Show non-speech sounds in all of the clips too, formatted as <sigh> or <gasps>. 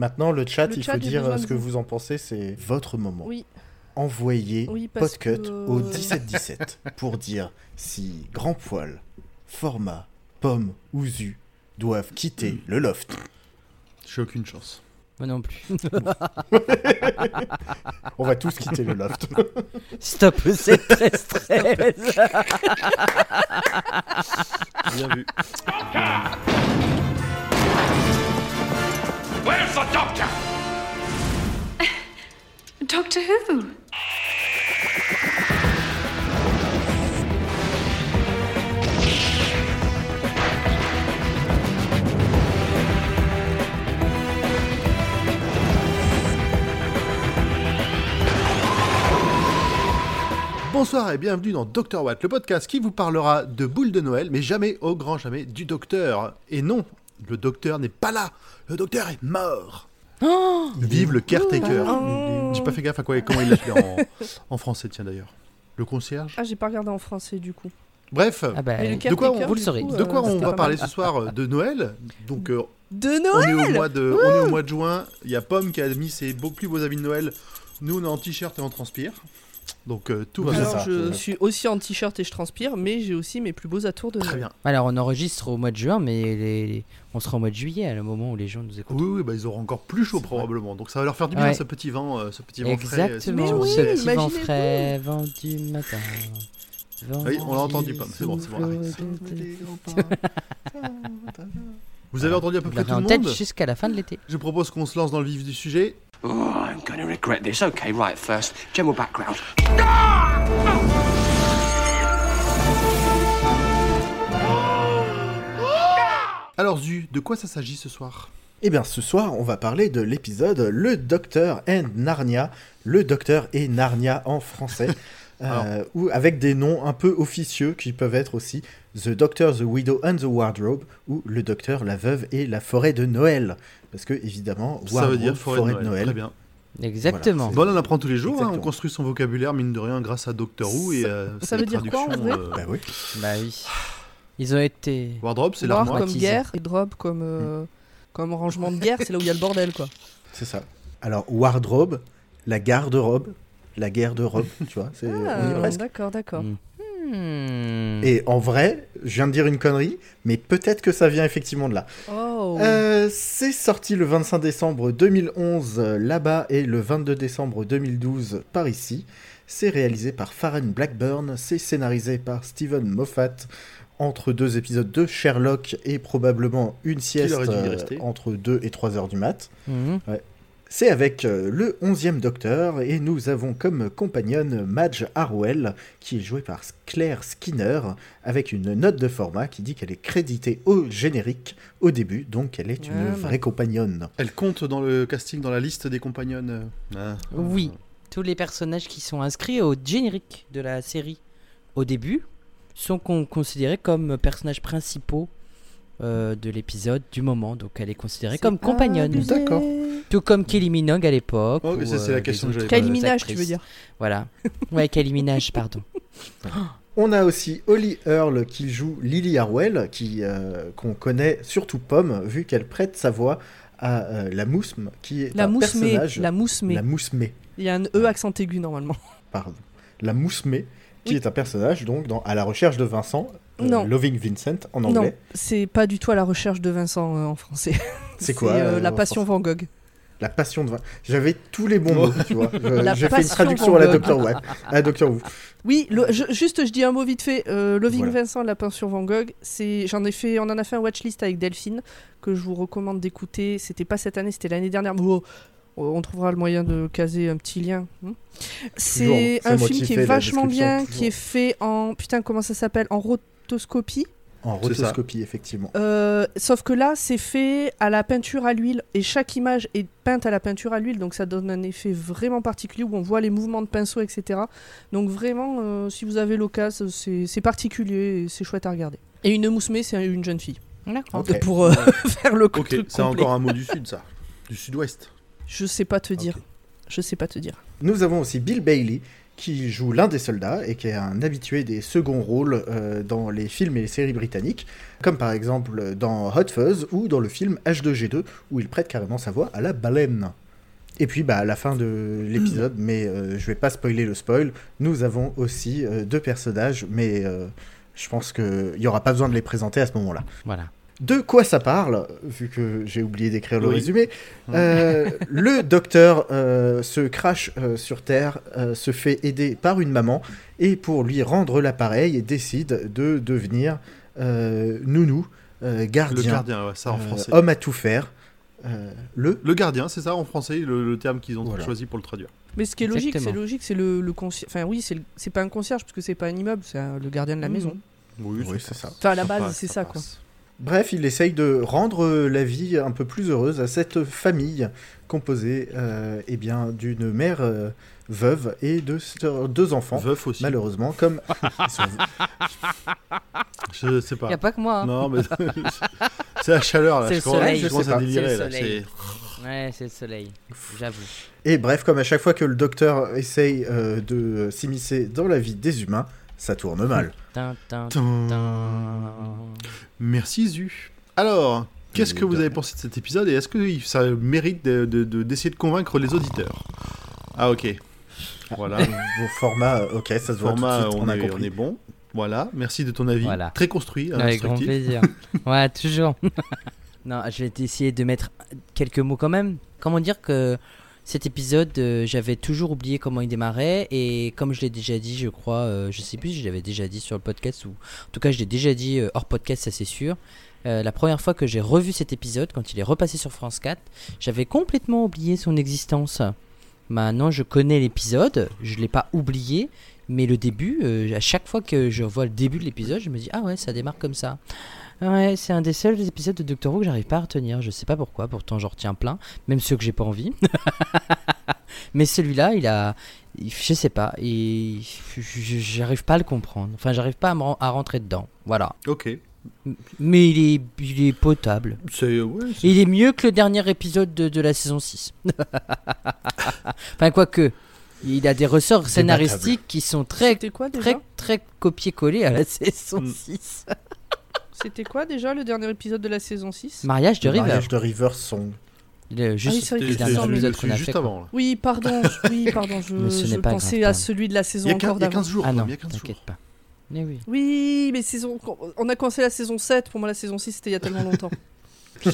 Maintenant, le chat, Le il chat, faut dire euh, ce que vous. vous en pensez, c'est votre moment. Oui. Envoyez Oui, Podcut que- au <laughs> 1717 pour dire si Grand Poil, Format, Pomme ou Zu doivent quitter le loft. J'ai aucune chance. Moi non plus. <laughs> On va tous quitter le loft. <laughs> Stop 7 13 13 Bien vu. Doctor Who? Bonsoir et bienvenue dans Dr Watt, le podcast qui vous parlera de boules de Noël, mais jamais, au grand jamais, du docteur. Et non, le docteur n'est pas là, le docteur est mort. Vive le caretaker. Oh. J'ai pas fait gaffe à quoi, comment il l'appelait en, en français, tiens d'ailleurs. Le concierge Ah, j'ai pas regardé en français du coup. Bref, Ah bah, de quoi on- vous le saurez. coup, de euh, quoi on c'était va parler ce soir euh, <laughs> De Noël. Donc, euh, De on, est Noël au mois de, on est au mois de juin. Il y a Pomme qui a mis ses beaux, plus beaux habits de Noël. Nous, on est en t-shirt et on transpire. Donc, euh, tout va bien. Alors, je suis aussi en t-shirt et je transpire, mais j'ai aussi mes plus beaux atours de Très bien. Alors on enregistre au mois de juin, mais les- les- on sera au mois de juillet à le moment où les gens nous écoutent. Oui, oui, bah, ils auront encore plus chaud probablement. Donc, ça va leur faire du bien Ouais. ce petit vent, euh, ce petit vent frais. euh, Exactement, Mais oui, ce petit vent frais, vent du matin. vent Oui, on l'a du entendu, Pomme, c'est bon, c'est bon, Vous avez entendu à peu près tout le monde jusqu'à la fin de l'été. Je propose qu'on se lance dans le vif du sujet. Oh, I'm going to regret this. Okay, right, first, general background. Alors, Zu, de quoi ça s'agit ce soir Eh bien, ce soir, on va parler de l'épisode Le Docteur and Narnia, Le Docteur et Narnia en français, <laughs> euh, ou avec des noms un peu officieux qui peuvent être aussi The Doctor, The Widow and the Wardrobe, ou Le Docteur, la Veuve et la Forêt de Noël. Parce que, évidemment, Ça veut Wardrobe, dire forêt, de Noël. Très bien. Exactement. Bon, on en apprend tous les jours. hein, on construit son vocabulaire, mine de rien, grâce à Doctor Who et euh, ça veut dire quoi, en vrai euh, Bah oui. Bah oui. Ils ont été. Wardrobe, c'est War l'armoire. comme guerre et drop comme, euh, comme rangement de guerre, c'est là où il y a le bordel quoi. C'est ça. Alors, Wardrobe, la garde-robe, la guerre de robe, tu vois. Ah, d'accord, d'accord. Hmm. Hmm. Et en vrai, je viens de dire une connerie, mais peut-être que ça vient effectivement de là. Oh. Euh, c'est sorti le 25 décembre 2011 euh, là-bas et le 22 décembre 2012 par ici. C'est réalisé par Farren Blackburn, c'est scénarisé par Steven Moffat entre deux épisodes de Sherlock et probablement une sieste euh, entre 2 et 3 heures du mat. Mhm. C'est avec euh, le 11e Docteur et nous avons comme compagnonne Madge Harwell qui est jouée par Claire Skinner avec une note de format qui dit qu'elle est créditée au générique au début, donc elle est une Ah, bah. vraie compagnonne. Elle compte dans le casting, dans la liste des compagnonnes. ah. Oui. Tous les personnages qui sont inscrits au générique de la série au début sont con- considérés comme personnages principaux euh, de l'épisode du moment. Donc elle est considérée comme compagnonne. D'accord. Tout comme Kelly Minogue à l'époque. Oh, c'est euh, la question les que j'avais pas- Minaj, tu veux dire Voilà. <laughs> Ouais, Kylie Minaj, pardon. On a aussi Holly Earl qui joue Lily Harwell, qui euh, qu'on connaît surtout Pomme, vu qu'elle prête sa voix à euh, la Mousme, qui est La un mousse mais, personnage. la mousse mais. La Mousmée, Il y a un E accent aigu normalement. pardon. La Mousmée, qui Oui. est un personnage donc dans À la recherche de Vincent, euh, Non. Loving Vincent en Non, anglais. c'est pas du tout à la recherche de Vincent euh, en français. <laughs> C'est quoi euh, euh, La Passion Van Gogh. La passion de Vincent. J'avais tous les bons mots, tu vois. <laughs> J'ai fait une traduction Van à la. Doctor Who. À Who. Oui, le- je- juste je dis un mot vite fait. Loving Voilà. Vincent, La Passion Van Gogh. C'est, j'en ai fait, on en a fait un watchlist avec Delphine que je vous recommande d'écouter. C'était pas cette année, c'était l'année dernière. mais oh, on trouvera le moyen de caser un petit lien. hein. C'est un film qui est vachement bien, toujours. qui est fait en putain comment ça s'appelle? En rotoscopie. En rotoscopie, effectivement. Euh, sauf que là, c'est fait à la peinture à l'huile et chaque image est peinte à la peinture à l'huile, donc ça donne un effet vraiment particulier où on voit les mouvements de pinceau, etc. Donc vraiment, euh, si vous avez l'occasion, c'est particulier et c'est chouette à regarder. Et une moussemée, c'est une jeune fille. D'accord. Pour euh, <laughs> faire le Ok, truc c'est encore un mot du sud, ça. Du sud-ouest. Je sais pas te dire. Ok. Je sais pas te dire. Nous avons aussi Bill Bailey qui joue l'un des soldats et qui est un habitué des seconds rôles euh, dans les films et les séries britanniques, comme par exemple dans Hot Fuzz ou dans le film H2G2 où il prête carrément sa voix à la baleine. Et puis bah, à la fin de l'épisode, mais euh, je vais pas spoiler le spoil, nous avons aussi euh, deux personnages, mais euh, je pense qu'il n'y aura pas besoin de les présenter à ce moment-là. Voilà. De quoi ça parle Vu que j'ai oublié d'écrire le Oui. résumé. Euh, le docteur euh, se crache euh, sur Terre, euh, se fait aider par une maman, et pour lui rendre l'appareil, décide de devenir euh, nounou, euh, Le gardien, gardien, ouais, ça en euh, français. homme à tout faire. Euh, le Le gardien, c'est ça en français, le, le terme qu'ils ont Voilà. choisi pour le traduire. Mais ce qui est logique, c'est logique, c'est le, le concierge. Enfin, oui, c'est pas un concierge parce que c'est pas un immeuble, c'est le gardien de la Mhm. maison. Oui, Oui, c'est ça. Enfin, à la base, c'est ça, quoi. passe. Bref, il essaye de rendre la vie un peu plus heureuse à cette famille composée euh, eh bien, d'une mère euh, veuve et de deux enfants. Veuf aussi. Malheureusement, comme <laughs> sont- Je sais pas. Y a pas que moi. hein. Non, mais <laughs> c'est la chaleur là. C'est je le commence- soleil. je à délirer C'est le là. soleil. c'est- Ouais, c'est le soleil. J'avoue. Et bref, comme à chaque fois que le docteur essaye euh, de s'immiscer dans la vie des humains, ça tourne mal. Merci Zu. Alors, qu'est-ce que vous avez pensé de cet épisode et est-ce que ça mérite de- de- de- d'essayer de, convaincre les auditeurs? Ah ok. Voilà. <laughs> Vos formats, euh, ok, ça se voit Format, tout de suite, on, on, a est, compris. on est bon. Voilà. Merci de ton avis. Voilà. Très construit, Avec grand plaisir. <laughs> ouais, toujours. <laughs> non, je vais essayer de mettre quelques mots quand même. Comment dire que cet épisode, euh, j'avais toujours oublié comment il démarrait et comme je l'ai déjà dit, je crois, euh, je sais plus si je l'avais déjà dit sur le podcast ou en tout cas je l'ai déjà dit euh, hors podcast, ça c'est sûr. La première fois que j'ai revu cet épisode, quand il est repassé sur France 4, j'avais complètement oublié son existence. Maintenant, je connais l'épisode, je l'ai pas oublié, mais le début, à chaque fois que je vois le début de l'épisode, je me dis ah ouais, ça démarre comme ça. Ouais, c'est un des seuls épisodes de Doctor Who que j'arrive pas à retenir. Je sais pas pourquoi, pourtant j'en retiens plein, même ceux que j'ai pas envie. <laughs> Mais celui-là, il a. Je sais pas, et j'arrive pas à le comprendre. Enfin, j'arrive pas à, me ren- à rentrer dedans. Voilà. Ok. Mais il est, il est potable. C'est ouais, c'est- Il est mieux que le dernier épisode de, de la saison 6. <laughs> enfin, quoique, il a des ressorts scénaristiques qui sont très, quoi très, très copier-coller à la saison Mm. 6. <laughs> C'était quoi déjà le dernier épisode de la saison 6 Mariage de Le River. mariage de River Song. Le, juste Ah oui, c'est épisode qu'on a juste fait. avant. là. Oui, pardon, oui, <laughs> pardon, je, Mais ce je pas pensais grave, à celui de la Il saison y a, quin- encore il y a d'avant. 15 jours. Ah non, il y a 15 jours. t'inquiète pas. Mais oui. Oui, mais saison... on a commencé la saison 7, pour moi la saison 6 c'était il y a tellement longtemps. <laughs>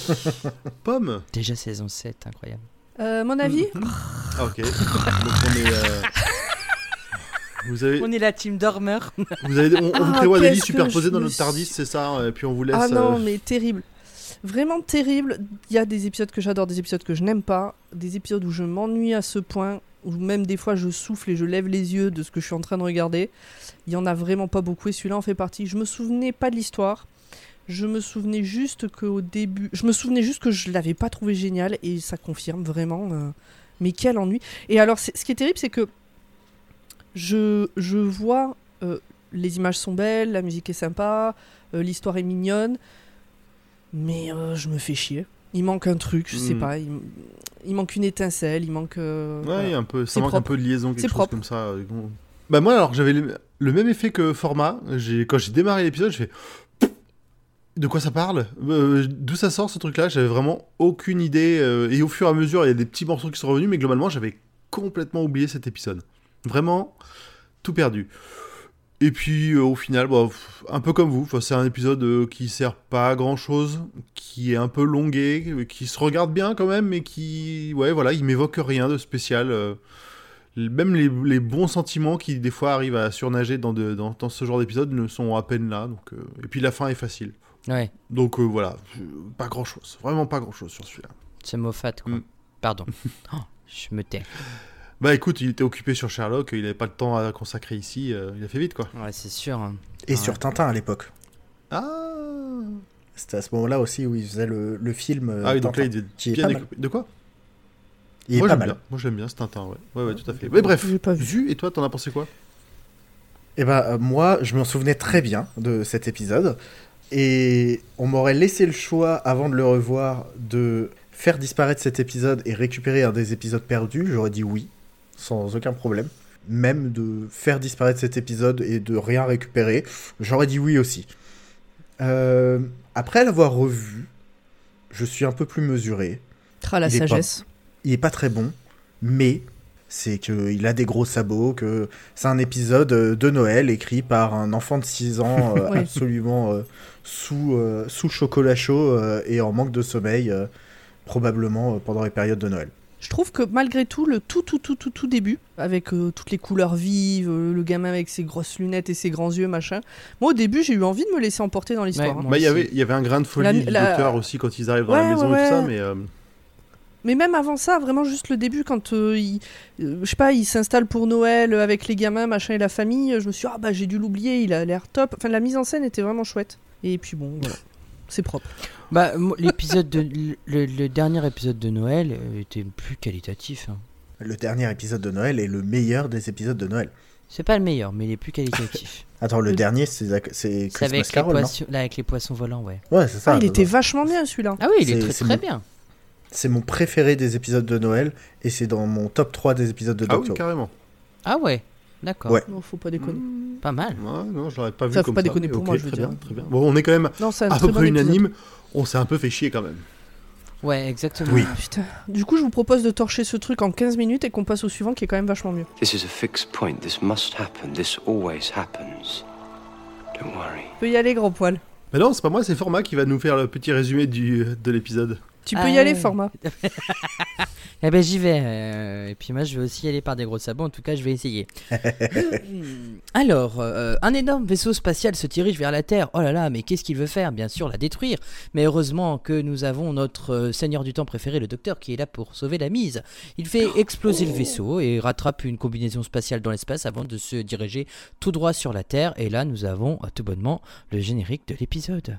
Pomme. Déjà saison 7, incroyable. Euh, mon avis? Ah ok. Donc on est. euh, <laughs> Vous avez, On est la team dormeur. vous avez, on, on Ah, prévoit des lits superposés dans notre Tardis, suis- c'est ça Et puis on vous laisse. Ah non, euh, mais terrible. Vraiment terrible. Il y a des épisodes que j'adore, des épisodes que je n'aime pas, des épisodes où je m'ennuie à ce point, où même des fois je souffle et je lève les yeux de ce que je suis en train de regarder. Il y en a vraiment pas beaucoup et celui-là en fait partie. Je me souvenais pas de l'histoire. Je me souvenais juste qu'au début, je me souvenais juste que je l'avais pas trouvé génial et ça confirme vraiment. euh, Mais quel ennui. Et alors, c'est- ce qui est terrible, c'est que je, je vois euh, les images sont belles, la musique est sympa, euh, l'histoire est mignonne, mais euh, je me fais chier. Il manque un truc, je sais Mm. pas. Il, il manque une étincelle, il manque. Ouais, voilà. un peu, ça manque un peu de liaison, quelque chose propre. comme ça. Bah moi alors j'avais le, même effet que format. J'ai quand j'ai démarré l'épisode, je fais de quoi ça parle? Euh, D'où ça sort ce truc-là? J'avais vraiment aucune idée. euh, et au fur et à mesure, il y a des petits morceaux qui sont revenus, mais globalement, j'avais complètement oublié cet épisode. Vraiment tout perdu. Et puis euh, au final, bah, un peu comme vous, c'est un épisode euh, qui sert pas à grand chose, qui est un peu longué, euh, qui se regarde bien quand même, mais qui, ouais, voilà, il m'évoque rien de spécial. euh, même les, les bons sentiments qui des fois arrivent à surnager dans, de- dans, dans ce genre d'épisode ne sont à peine là. Donc, et puis la fin est facile. Ouais, Donc voilà, pas grand chose, vraiment pas grand chose sur celui-là. c'est Moffat, quoi. Mm. Pardon. <laughs> Oh, je me tais. Bah écoute, il était occupé sur Sherlock, il avait pas le temps à consacrer ici, euh, il a fait vite quoi. Ouais, c'est sûr. Et Ouais. sur Tintin à l'époque. Ah, C'était à ce moment-là aussi où il faisait le, le film. euh, ah oui, donc là il est bien pas mal. découpé. De quoi? Il est Moi pas mal. bien, moi j'aime bien ce Tintin, ouais. Ouais, ouais, tout à fait. Mais bref, J'ai pas vu. Et toi, t'en as pensé quoi? Eh ben, euh, moi, je m'en souvenais très bien de cet épisode. Et on m'aurait laissé le choix, avant de le revoir, de faire disparaître cet épisode et récupérer un des épisodes perdus. J'aurais dit oui, sans aucun problème. même de faire disparaître cet épisode et de rien récupérer, j'aurais dit oui aussi. Euh, après l'avoir revu, je suis un peu plus mesuré. Tra la Il est pas- sagesse. Il est pas très bon, mais c'est qu'il a des gros sabots, que c'est un épisode euh, de Noël écrit par un enfant de 6 ans <laughs> euh, absolument euh, sous, sous chocolat chaud et en manque de sommeil, probablement pendant les périodes de Noël. Je trouve que malgré tout, le tout, tout, tout, tout, tout début, avec euh, toutes les couleurs vives, euh, le gamin avec ses grosses lunettes et ses grands yeux, machin. Moi, au début, j'ai eu envie de me laisser emporter dans l'histoire. Ouais, hein. Bah, il y avait, il y avait un grain de folie La- du la- docteur aussi quand ils arrivent dans Ouais, la maison ouais, et tout ça, mais euh, Mais même avant ça, vraiment juste le début, quand euh, il, euh, je sais pas, il s'installe pour Noël avec les gamins, machin et la famille, je me suis dit, ah bah j'ai dû l'oublier, il a l'air top. Enfin, la mise en scène était vraiment chouette. Et puis bon, voilà, c'est propre. Bah, l'épisode de le, le dernier épisode de Noël euh, était plus qualitatif. hein. Le dernier épisode de Noël est le meilleur des épisodes de Noël. C'est pas le meilleur, mais il est plus qualitatif. <laughs> Attends, le Le- dernier, c'est Christmas avec les, Carol, non poissons, là, avec les poissons volants, ouais. Ouais, c'est ça. Ah, il était vachement bien celui-là. Ah oui, il est très très mon- bien. C'est mon préféré des épisodes de Noël et c'est dans mon top 3 des épisodes de ah oui, Doctor carrément. Ah ouais, d'accord. Ouais. Non, faut pas déconner. Pas mal. Ouais, non, je l'aurais pas vu Ça, faut comme pas ça. déconner pour moi, je veux très dire. bien, très bien. Bon, on est quand même Non, à peu bon près épisode. unanime. On s'est un peu fait chier quand même. Ouais, exactement. Oui. Putain. Du coup, je vous propose de torcher ce truc en 15 minutes et qu'on passe au suivant qui est quand même vachement mieux. This is a fixed point. This must happen. This always happens. Don't worry. Tu peux y aller, grand poil. Mais non, c'est pas moi, c'est Format qui va nous faire le petit résumé du, de l'épisode. Tu peux Ah y aller, ouais. format. <laughs> Eh ben j'y vais. euh, et puis moi je vais aussi y aller par des gros sabots. En tout cas je vais essayer. <laughs> Alors, euh, un énorme vaisseau spatial se dirige vers la Terre. Oh là là, mais qu'est-ce qu'il veut faire? Bien sûr la détruire. Mais heureusement que nous avons notre euh, Seigneur du Temps préféré, le Docteur, qui est là pour sauver la mise. Il fait exploser le vaisseau et rattrape une combinaison spatiale dans l'espace avant de se diriger tout droit sur la Terre. Et là nous avons euh, tout bonnement le générique de l'épisode.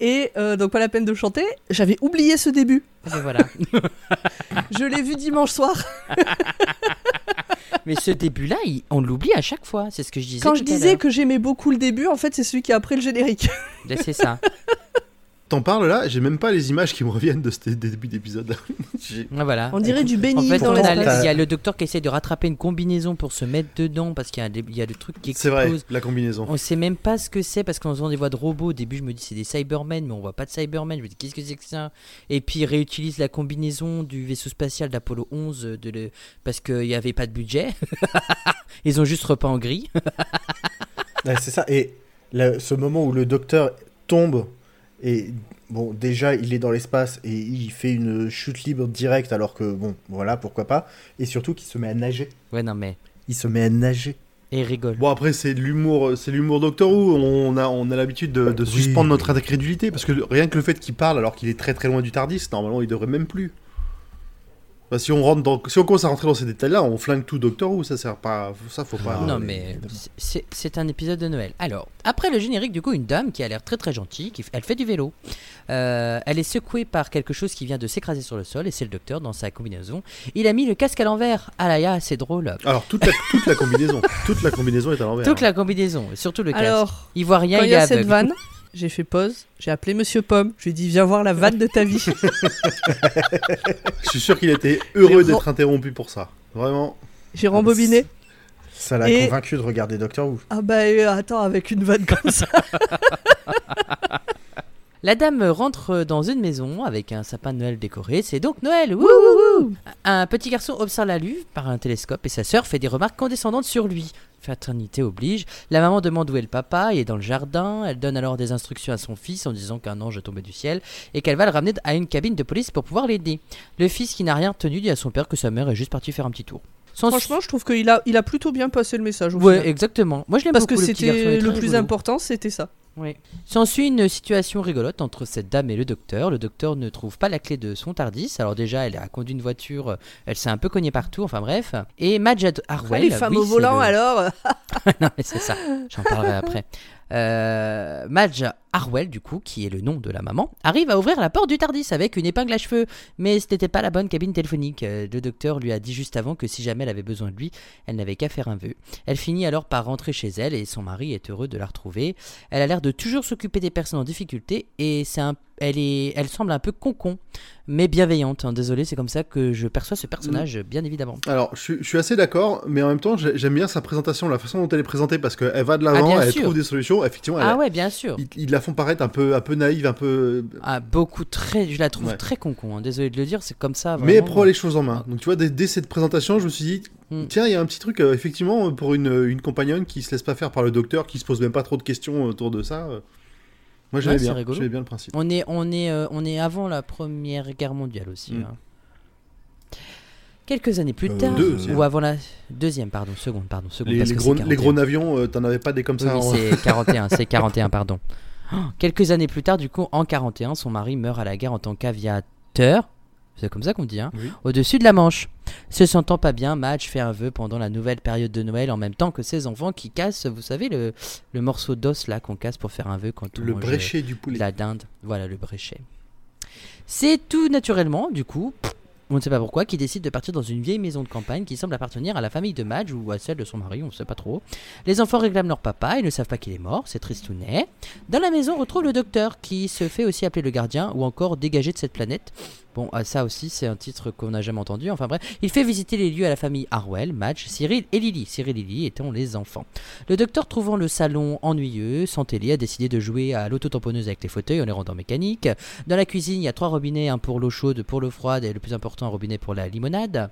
Et euh, donc pas la peine de chanter. J'avais oublié ce début. Et ben voilà. <laughs> Je l'ai vu dimanche soir. Mais ce début-là, on l'oublie à chaque fois. C'est ce que je disais. Quand je tout disais que j'aimais beaucoup le début, en fait c'est celui qui a après le générique. Là, C'est ça. <laughs> T'en parles là, j'ai même pas les images qui me reviennent de ce début d'épisode. Ouais, <laughs> Voilà. On dirait du En béni fait, dans on a- l'espace. il y a le docteur qui essaie de rattraper une combinaison pour se mettre dedans parce qu'il y a, des- il y a le truc qui C'est vrai, la combinaison. On sait même pas ce que c'est parce qu'on entend des voix de robots. Au début, je me dis c'est des Cybermen, mais on voit pas de Cybermen. Je me dis qu'est-ce que c'est que ça? Et puis ils réutilisent la combinaison du vaisseau spatial d'Apollo 11 de le... parce qu'il n'y avait pas de budget. <laughs> Ils ont juste repeint en gris. <laughs> Ouais, c'est ça. Et ce moment où le docteur tombe et bon, déjà il est dans l'espace et il fait une chute libre directe alors que bon, voilà, pourquoi pas. Et surtout qu'il se met à nager. Ouais, non, mais. Il se met à nager. Et ils rigolent. Bon après c'est de l'humour, c'est l'humour Doctor Who. On a, on a l'habitude de, de Oui. suspendre notre incrédulité parce que rien que le fait qu'il parle alors qu'il est très très loin du Tardis, normalement il devrait même plus. Bah, si on rentre dans, si on commence à rentrer dans ces détails-là, on flingue tout Doctor Who. Ça sert pas, ça faut pas. non, mais c'est- un épisode de Noël. Alors, après le générique, du coup, une dame qui a l'air très très gentille, qui, elle fait du vélo. Euh, elle est secouée par quelque chose qui vient de s'écraser sur le sol, et c'est le docteur dans sa combinaison. Il a mis le casque à l'envers. Ah là là, c'est drôle. Alors toute la, toute la combinaison, toute la combinaison est à l'envers. Toute la combinaison, et surtout le casque. Alors, il voit rien, quand il il y est a cette vanne, j'ai fait pause, j'ai appelé Monsieur Pomme, je lui ai dit viens voir la vanne de ta vie. <laughs> Je suis sûr qu'il était heureux d'être interrompu pour ça. Vraiment. J'ai rembobiné. Ça l'a Et- convaincu de regarder Doctor Who. Ah bah euh, attends, avec une vanne comme ça. <laughs> La dame rentre dans une maison avec un sapin de Noël décoré. C'est donc Noël. Wouh, wouh, wouh. Un petit garçon observe la lune par un télescope et sa sœur fait des remarques condescendantes sur lui. Fraternité oblige. La maman demande où est le papa. Il est dans le jardin. Elle donne alors des instructions à son fils en disant qu'un ange est tombé du ciel et qu'elle va le ramener à une cabine de police pour pouvoir l'aider. Le fils qui n'a rien retenu dit à son père que sa mère est juste partie faire un petit tour. Sans- Franchement, je trouve qu'il a, il a plutôt bien passé le message. Au Ouais, final. exactement. Moi je l'aime Parce beaucoup. que c'était le plus important, c'était ça. Oui. S'ensuit une situation rigolote entre cette dame et le docteur. Le docteur ne trouve pas la clé de son Tardis. Alors déjà, elle a conduit une voiture, elle s'est un peu cognée partout, enfin bref. Et Majed Harwell... les femmes oui, au volant, le- alors. <laughs> non mais c'est ça, j'en parlerai après. Euh, Madge Harwell, du coup, qui est le nom de la maman, arrive à ouvrir la porte du Tardis avec une épingle à cheveux. Mais ce n'était pas la bonne cabine téléphonique. Euh, Le docteur lui a dit juste avant que si jamais elle avait besoin de lui, elle n'avait qu'à faire un vœu. Elle finit alors par rentrer chez elle et son mari est heureux de la retrouver. Elle a l'air de toujours s'occuper des personnes en difficulté et c'est un elle, est, elle semble un peu concon, mais bienveillante. hein. Désolé, c'est comme ça que je perçois ce personnage, bien évidemment. Alors, je, suis- je suis assez d'accord, mais en même temps, j'ai- j'aime bien sa présentation, la façon dont elle est présentée, parce qu'elle va de l'avant, Ah, elle sûr. trouve des solutions. Effectivement, elle- Ah ouais, bien sûr. ils, ils la font paraître un peu, un peu naïve, un peu. Ah, beaucoup très, je la trouve Ouais. très concon. hein. Désolé de le dire, c'est comme ça. Mais elle prend les choses en main. Donc, tu vois, dès, dès cette présentation, je me suis dit, Mm. tiens, il y a un petit truc, euh, effectivement, pour une, une compagnonne qui se laisse pas faire par le docteur, qui se pose même pas trop de questions autour de ça. euh, Moi, j'aimais bien. J'aimais bien le principe. On est, on est, euh, on est avant la Première Guerre mondiale aussi. Mm. hein. Quelques années plus Euh, tard, deuxième. ou avant la deuxième, pardon, seconde, pardon, seconde. Les, parce les que gros, c'est les 41. gros navions, euh, t'en avais pas des comme ça oui, en- c'est <laughs> 41, c'est 41, pardon. Oh, Quelques années plus tard, du coup, en 41, son mari meurt à la guerre en tant qu'aviateur. C'est comme ça qu'on dit, hein Oui. Au-dessus de la Manche. Se sentant pas bien, Madge fait un vœu pendant la nouvelle période de Noël en même temps que ses enfants qui cassent, vous savez, le, le morceau d'os là qu'on casse pour faire un vœu quand on Le mange, bréchet du poulet. la dinde. Voilà, le bréchet. C'est tout naturellement, du coup, on ne sait pas pourquoi, qui décide de partir dans une vieille maison de campagne qui semble appartenir à la famille de Madge ou à celle de son mari, on ne sait pas trop. Les enfants réclament leur papa, ils ne savent pas qu'il est mort, c'est tristounet. Dans la maison, on retrouve le docteur qui se fait aussi appeler le gardien ou encore dégagé de cette planète. Bon, ah, ça aussi, c'est un titre qu'on n'a jamais entendu. Enfin bref, il fait visiter les lieux à la famille Harwell, Madge, Cyril et Lily. Cyril et Lily étant les enfants. Le docteur, trouvant le salon ennuyeux, sans télé, a décidé de jouer à l'autotamponneuse avec les fauteuils en les rendant mécaniques. Dans la cuisine, il y a trois robinets, un pour l'eau chaude, pour l'eau froide et le plus important, un robinet pour la limonade.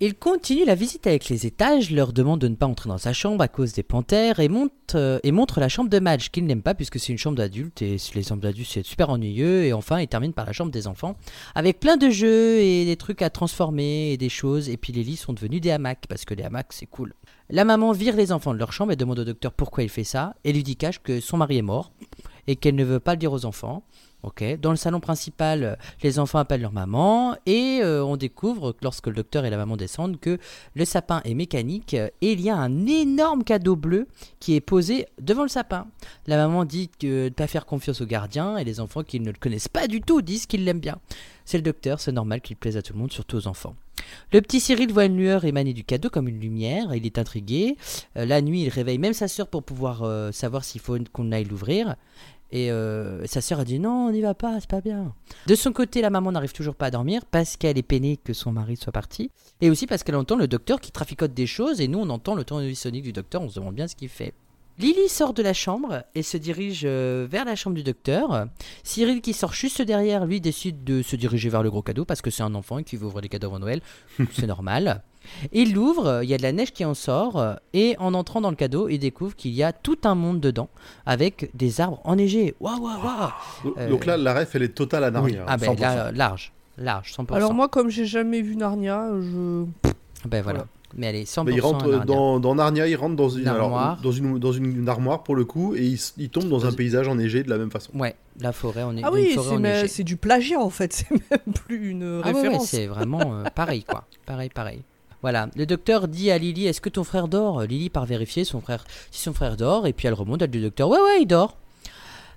Il continue la visite avec les étages, leur demande de ne pas entrer dans sa chambre à cause des panthères et, monte, euh, et montre la chambre de Madge qu'il n'aime pas puisque c'est une chambre d'adulte et les chambres d'adultes c'est super ennuyeux et enfin il termine par la chambre des enfants avec plein de jeux et des trucs à transformer et des choses et puis les lits sont devenus des hamacs parce que les hamacs c'est cool. La maman vire les enfants de leur chambre et demande au docteur pourquoi il fait ça et lui dit cache que son mari est mort et qu'elle ne veut pas le dire aux enfants. Dans le salon principal, euh, les enfants appellent leur maman et euh, on découvre que lorsque le docteur et la maman descendent que le sapin est mécanique euh, et il y a un énorme cadeau bleu qui est posé devant le sapin. La maman dit que de ne pas faire confiance au gardien et les enfants qui ne le connaissent pas du tout disent qu'ils l'aiment bien. C'est le docteur, c'est normal qu'il plaise à tout le monde, surtout aux enfants. Le petit Cyril voit une lueur émaner du cadeau comme une lumière, il est intrigué. La nuit, il réveille même sa sœur pour pouvoir savoir s'il faut qu'on aille l'ouvrir. Et euh, sa sœur a dit non, on n'y va pas, c'est pas bien. De son côté, la maman n'arrive toujours pas à dormir parce qu'elle est peinée que son mari soit parti. Et aussi parce qu'elle entend le docteur qui traficote des choses et nous on entend le tournevis sonique du docteur, on se demande bien ce qu'il fait. Lily sort de la chambre et se dirige euh, vers la chambre du docteur. Cyril qui sort juste derrière lui décide de se diriger vers le gros cadeau parce que c'est un enfant et qu'il veut ouvrir les cadeaux avant Noël. <laughs> c'est normal. Il l'ouvre, il y a de la neige qui en sort, et en entrant dans le cadeau, il découvre qu'il y a tout un monde dedans, avec des arbres enneigés. Waouh, waouh, waouh Donc, Euh, donc là, la ref, elle est totale à Narnia. Ah ben 100%. là, large, large, 100%. Alors moi, comme j'ai jamais vu Narnia, je... Ben voilà. Voilà. Mais elle est 100% Mais il rentre dans, dans Narnia, il rentre dans une, Une alors, armoire. dans une, dans une, une armoire pour le coup, et il, tombe dans un paysage enneigé de la même façon. Ouais, la forêt, on est Ah oui, c'est mais- enneigée. c'est du plagiat en fait, <laughs> c'est même plus une Ah ouais, référence. c'est vraiment euh, pareil, quoi. Pareil, pareil. Voilà, le docteur dit à Lily Est-ce que ton frère dort? Lily part vérifier son frère, si son frère dort, et puis elle remonte, elle dit au docteur Ouais, ouais, il dort.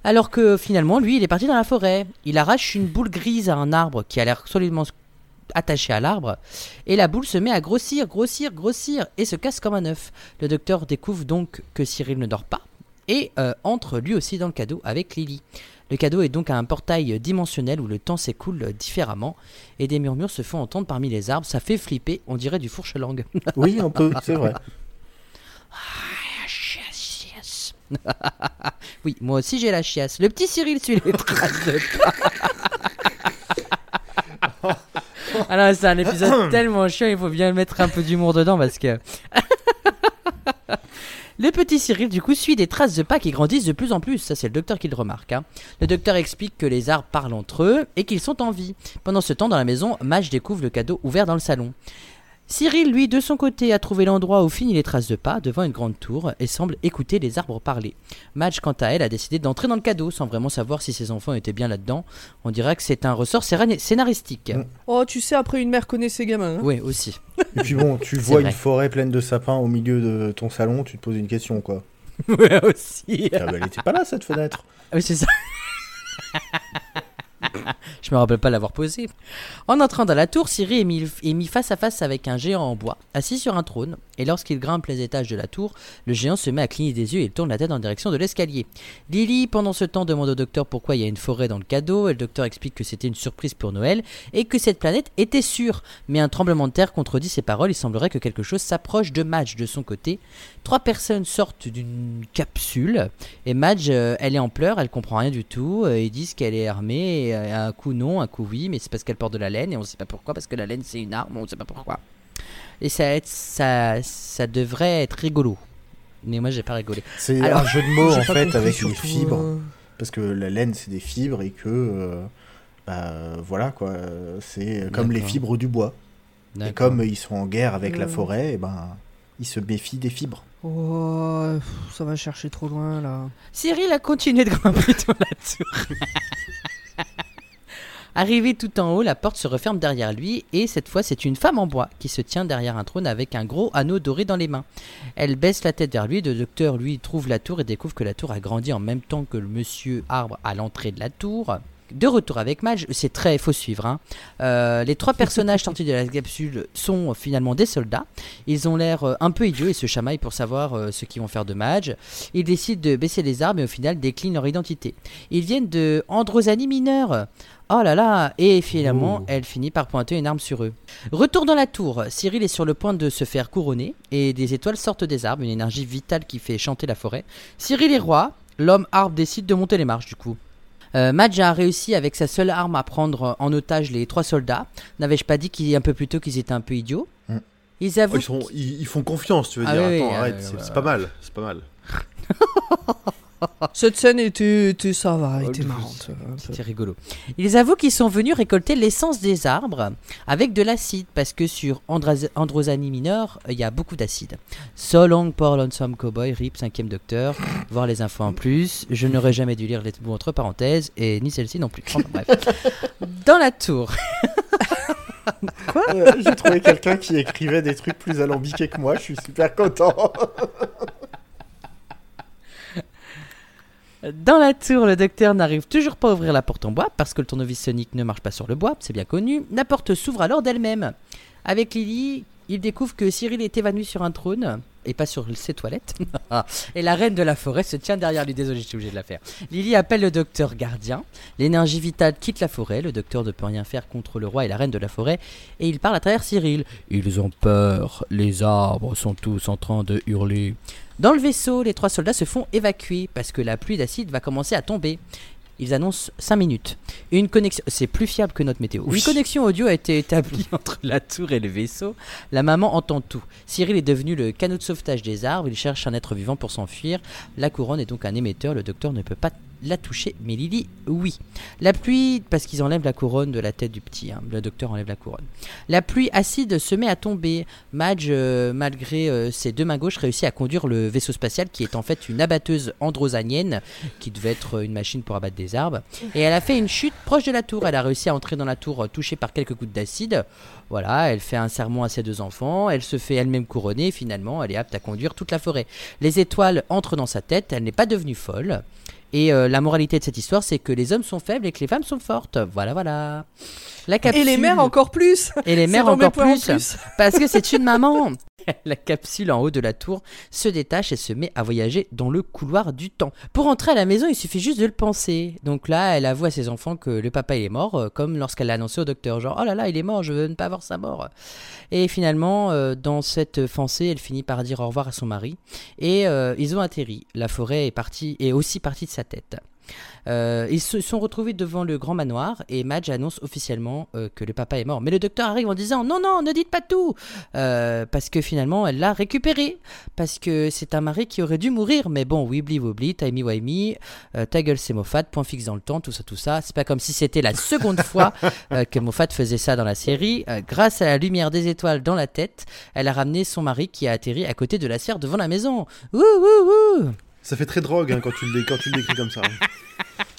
Alors que finalement, lui, il est parti dans la forêt. Il arrache une boule grise à un arbre qui a l'air solidement attaché à l'arbre, et la boule se met à grossir, grossir, grossir, et se casse comme un œuf. Le docteur découvre donc que Cyril ne dort pas, et euh, entre lui aussi dans le cadeau avec Lily. Le cadeau est donc un portail dimensionnel où le temps s'écoule différemment et des murmures se font entendre parmi les arbres. Ça fait flipper, on dirait du fourche-langue. <laughs> Oui, un peu, c'est vrai. <laughs> oui, moi aussi j'ai la chiasse. Le petit Cyril suit les traces de pas. <laughs> <laughs> Alors c'est un épisode <coughs> tellement chiant, il faut bien mettre un peu d'humour dedans parce que... <laughs> Le petit Cyril, du coup, suit des traces de pas qui grandissent de plus en plus. Ça, c'est le docteur qui le remarque. hein. Le docteur explique que les arbres parlent entre eux et qu'ils sont en vie. Pendant ce temps, dans la maison, Madge découvre le cadeau ouvert dans le salon. Cyril, lui, de son côté, a trouvé l'endroit où finit les traces de pas devant une grande tour et semble écouter les arbres parler. Madge, quant à elle, a décidé d'entrer dans le cadeau sans vraiment savoir si ses enfants étaient bien là-dedans. On dirait que c'est un ressort scénari- scénaristique. Mm. Oh, tu sais, après une mère connaît ses gamins. hein. Oui, aussi. Et puis bon, tu <laughs> vois vrai. une forêt pleine de sapins au milieu de ton salon, tu te poses une question, quoi. <laughs> ouais, aussi. Ah bah, elle était pas là, cette fenêtre. Oui, c'est ça. <laughs> <laughs> Je me rappelle pas l'avoir posé. En entrant dans la tour, Siri est mis, est mis face à face avec un géant en bois, assis sur un trône, et lorsqu'il grimpe les étages de la tour, le géant se met à cligner des yeux et il tourne la tête en direction de l'escalier. Lily, pendant ce temps, demande au docteur pourquoi il y a une forêt dans le cadeau, et le docteur explique que c'était une surprise pour Noël, et que cette planète était sûre. Mais un tremblement de terre contredit ses paroles, il semblerait que quelque chose s'approche de Madge de son côté. Trois personnes sortent d'une capsule, et Madge, euh, elle est en pleurs, elle comprend rien du tout, euh, ils disent qu'elle est armée, euh, un coup non, un coup oui, mais c'est parce qu'elle porte de la laine, et on sait pas pourquoi, parce que la laine c'est une arme, on sait pas pourquoi. Et ça, ça, ça devrait être rigolo. Mais moi j'ai pas rigolé. C'est Alors, un jeu de mots <laughs> en fait avec les fibres. euh, Parce que la laine c'est des fibres et que. euh, bah, voilà quoi. C'est comme les fibres du bois. Et comme ils sont en guerre avec la Euh. forêt, et ben ils se méfient des fibres. Oh, ça va chercher trop loin là. Cyril a continué de grimper dans la tour. <laughs> Arrivé tout en haut, la porte se referme derrière lui et cette fois c'est une femme en bois qui se tient derrière un trône avec un gros anneau doré dans les mains. Elle baisse la tête vers lui, le docteur lui trouve la tour et découvre que la tour a grandi en même temps que le monsieur arbre à l'entrée de la tour. De retour avec Madge, c'est très faut suivre. hein. Euh, les trois personnages sortis de la capsule sont finalement des soldats. Ils ont l'air euh, un peu idiots et se chamaillent pour savoir euh, ce qu'ils vont faire de Madge. Ils décident de baisser les armes et au final déclinent leur identité. Ils viennent de Androsanie mineure. Oh là là Et finalement, elle finit par pointer une arme sur eux. Retour dans la tour, Cyril est sur le point de se faire couronner et des étoiles sortent des arbres, une énergie vitale qui fait chanter la forêt. Cyril est roi, l'homme arbre décide de monter les marches du coup. Euh, Madge a réussi avec sa seule arme à prendre en otage les trois soldats. N'avais-je pas dit qu'il un peu plus tôt qu'ils étaient un peu idiots Mm. Ils avouent Oh, ils, sont, ils, ils font confiance, tu veux Ah dire. oui, Attends, arrête, c'est pas mal. C'est pas mal. <laughs> <laughs> Cette scène était, était ça va, Oh, était marrante. C'était rigolo. Ils avouent qu'ils sont venus récolter l'essence des arbres avec de l'acide, parce que sur Andras- Androsanie Minor, il y a beaucoup d'acide. So long pour Lonesome Cowboy, RIP, 5ème docteur. Voir les infos en plus. Je n'aurais jamais dû lire les mots entre parenthèses, et ni celle-ci non plus. Enfin, bref. <laughs> Dans la tour. <laughs> Euh, J'ai trouvé quelqu'un qui écrivait des trucs plus alambiqués que moi, je suis super content. Dans la tour, le docteur n'arrive toujours pas à ouvrir la porte en bois parce que le tournevis sonique ne marche pas sur le bois, c'est bien connu. La porte s'ouvre alors d'elle-même. Avec Lily, il découvre que Cyril est évanoui sur un trône et pas sur ses toilettes. <laughs> et la reine de la forêt se tient derrière lui. Désolé, je suis obligé de la faire. Lily appelle le docteur gardien. L'énergie vitale quitte la forêt. Le docteur ne peut rien faire contre le roi et la reine de la forêt. Et il parle à travers Cyril. Ils ont peur. Les arbres sont tous en train de hurler. Dans le vaisseau, les trois soldats se font évacuer parce que la pluie d'acide va commencer à tomber. Ils annoncent 5 minutes. Une connexion, c'est plus fiable que notre météo. Oui. Une connexion audio a été établie <laughs> entre la tour et le vaisseau. La maman entend tout. Cyril est devenu le canot de sauvetage des arbres. Il cherche un être vivant pour s'enfuir. La couronne est donc un émetteur. Le docteur ne peut pas la toucher, mais Lily, oui. La pluie, parce qu'ils enlèvent la couronne de la tête du petit. hein. Le docteur enlève la couronne. La pluie acide se met à tomber. Madge, euh, malgré euh, ses deux mains gauches, réussit à conduire le vaisseau spatial qui est en fait une abatteuse androsanienne qui devait être euh, une machine pour abattre des arbres. Et elle a fait une chute proche de la tour. Elle a réussi à entrer dans la tour touchée par quelques gouttes d'acide. Voilà, elle fait un serment à ses deux enfants. Elle se fait elle-même couronner. Finalement, elle est apte à conduire toute la forêt. Les étoiles entrent dans sa tête. Elle n'est pas devenue folle. Et euh, la moralité de cette histoire, c'est que les hommes sont faibles et que les femmes sont fortes. Voilà, voilà. La Et capsule... les mères encore plus Et les mères encore plus, plus. parce que c'est une maman. <laughs> <laughs> La capsule en haut de la tour se détache et se met à voyager dans le couloir du temps. Pour entrer à la maison, il suffit juste de le penser. Donc là, elle avoue à ses enfants que le papa est mort, euh, comme lorsqu'elle l'a annoncé au docteur, genre oh là là, il est mort, je veux ne pas voir sa mort. Et finalement, euh, dans cette pensée, elle finit par dire au revoir à son mari et euh, ils ont atterri. La forêt est partie, est aussi partie de sa tête. Euh, ils se sont retrouvés devant le grand manoir et Madge annonce officiellement euh, que le papa est mort. Mais le docteur arrive en disant non, non, ne dites pas tout Euh, Parce que finalement, elle l'a récupéré. Parce que c'est un mari qui aurait dû mourir. Mais bon, wibbly wobbly, timey wimey, ta gueule c'est Moffat, point fixe dans le temps, tout ça, tout ça. C'est pas comme si c'était la seconde fois <laughs> que Moffat faisait ça dans la série. Grâce à la lumière des étoiles dans la tête, elle a ramené son mari qui a atterri à côté de la serre devant la maison. Ouh, ouh, ouh Ça fait très drogue hein, quand, tu le, dé- quand tu le décris comme ça.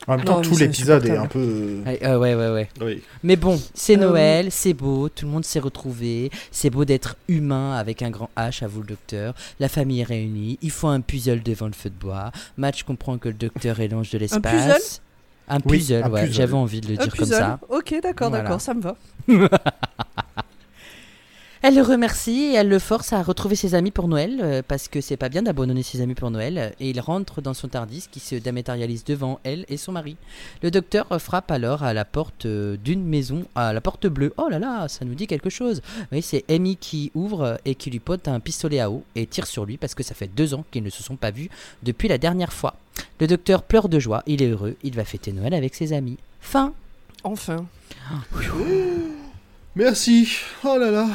En même temps, Non, tout l'épisode est un peu. Ouais, euh, ouais, ouais, ouais. Oui. Mais bon, c'est Euh, Noël, c'est beau, tout le monde s'est retrouvé, c'est beau d'être humain avec un grand H, à vous le docteur. La famille est réunie, il faut un puzzle devant le feu de bois. Match comprend que le docteur est l'ange de l'espace. Un Oui, puzzle, un ouais, puzzle. j'avais envie de le Un dire comme puzzle. ça. Ok, d'accord, Voilà. d'accord, ça me va. <laughs> Elle le remercie et elle le force à retrouver ses amis pour Noël euh, parce que c'est pas bien d'abandonner ses amis pour Noël et il rentre dans son Tardis qui se dématérialise devant elle et son mari. Le docteur frappe alors à la porte euh, d'une maison, à la porte bleue. Oh là là, ça nous dit quelque chose. Oui, c'est Amy qui ouvre et qui lui pote un pistolet à eau et tire sur lui parce que ça fait deux ans qu'ils ne se sont pas vus depuis la dernière fois. Le docteur pleure de joie, il est heureux, il va fêter Noël avec ses amis. Fin. Enfin. Merci. Oh là là.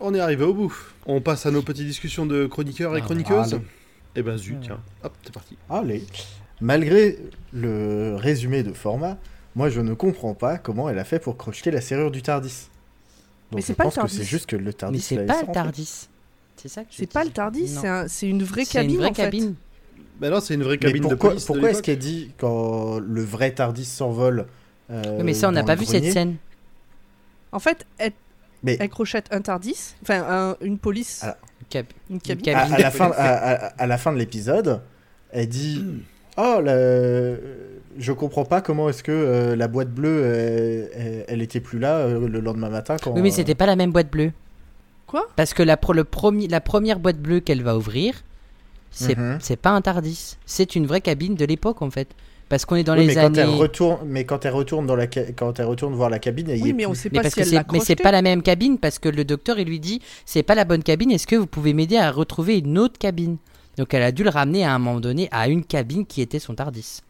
On est arrivé au bout. On passe à nos petites discussions de chroniqueurs et Ah, chroniqueuses. allez. Eh ben zut, tiens. Hop, c'est parti. Allez. Malgré le résumé de format, moi je ne comprends pas comment elle a fait pour crocheter la serrure du Tardis. Donc Mais je c'est pas le que Tardis. c'est juste que le Tardis. Mais c'est pas le. Tardis. C'est ça que je C'est pas le Tardis, c'est un- c'est une vraie C'est cabine une vraie en fait. cabine. Ben non, c'est une vraie Mais cabine pourquoi, de police. de pourquoi est-ce qu'elle dit quand le vrai Tardis s'envole euh, Oui, mais ça, on n'a pas vu cette scène. En fait, elle, Mais elle crochette un Tardis, enfin un- une police, Ah. Cap- une cabine. cabine. à, à la fin, à, à- à la fin de l'épisode, elle dit Oh, la- je comprends pas comment est-ce que euh, la boîte bleue, euh, elle, elle était plus là euh, le lendemain matin quand. Oui, mais c'était pas la même boîte bleue. Quoi? Parce que la, pro- le promi- la première boîte bleue qu'elle va ouvrir, c'est c'est pas un Tardis. C'est une vraie cabine de l'époque en fait. Parce qu'on est dans Oui, mais les quand elle années. retourne, mais quand elle retourne dans la, ca- quand elle retourne voir la cabine, elle y Oui, est mais on plus. sait Mais pas parce si elle mais c'est pas la même cabine parce que le docteur il lui dit c'est pas la bonne cabine. Est-ce que vous pouvez m'aider à retrouver une autre cabine? Donc elle a dû le ramener à un moment donné à une cabine qui était son Tardis.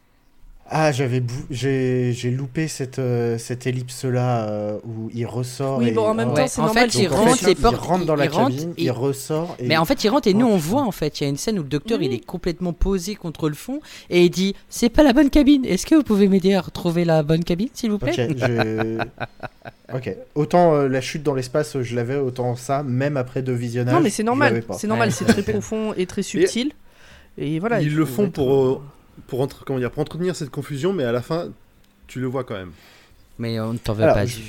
Ah, j'avais bou- j'ai j'ai loupé cette euh, cette ellipse là où il ressort. Oui, et... bon, en même oh. temps, Ouais, c'est en normal. fait, il en rentre, il rentre dans la il rentre, cabine, il- il ressort. Et... Mais en fait, il rentre et nous on voit en fait, il y a une scène où le docteur il est complètement posé contre le fond et il dit c'est pas la bonne cabine. Est-ce que vous pouvez m'aider à retrouver la bonne cabine s'il vous plaît Ok, je- <laughs> ok. Autant euh, la chute dans l'espace, euh, je l'avais, autant ça, même après deux visionnages. Non, mais c'est normal. C'est normal, Ouais. c'est très <laughs> profond et très subtil. Et voilà. Ils il le font être- pour, euh, pour, entre- comment dire, pour entretenir cette confusion, mais à la fin, tu le vois quand même. Mais on ne t'en veut Alors, pas. je...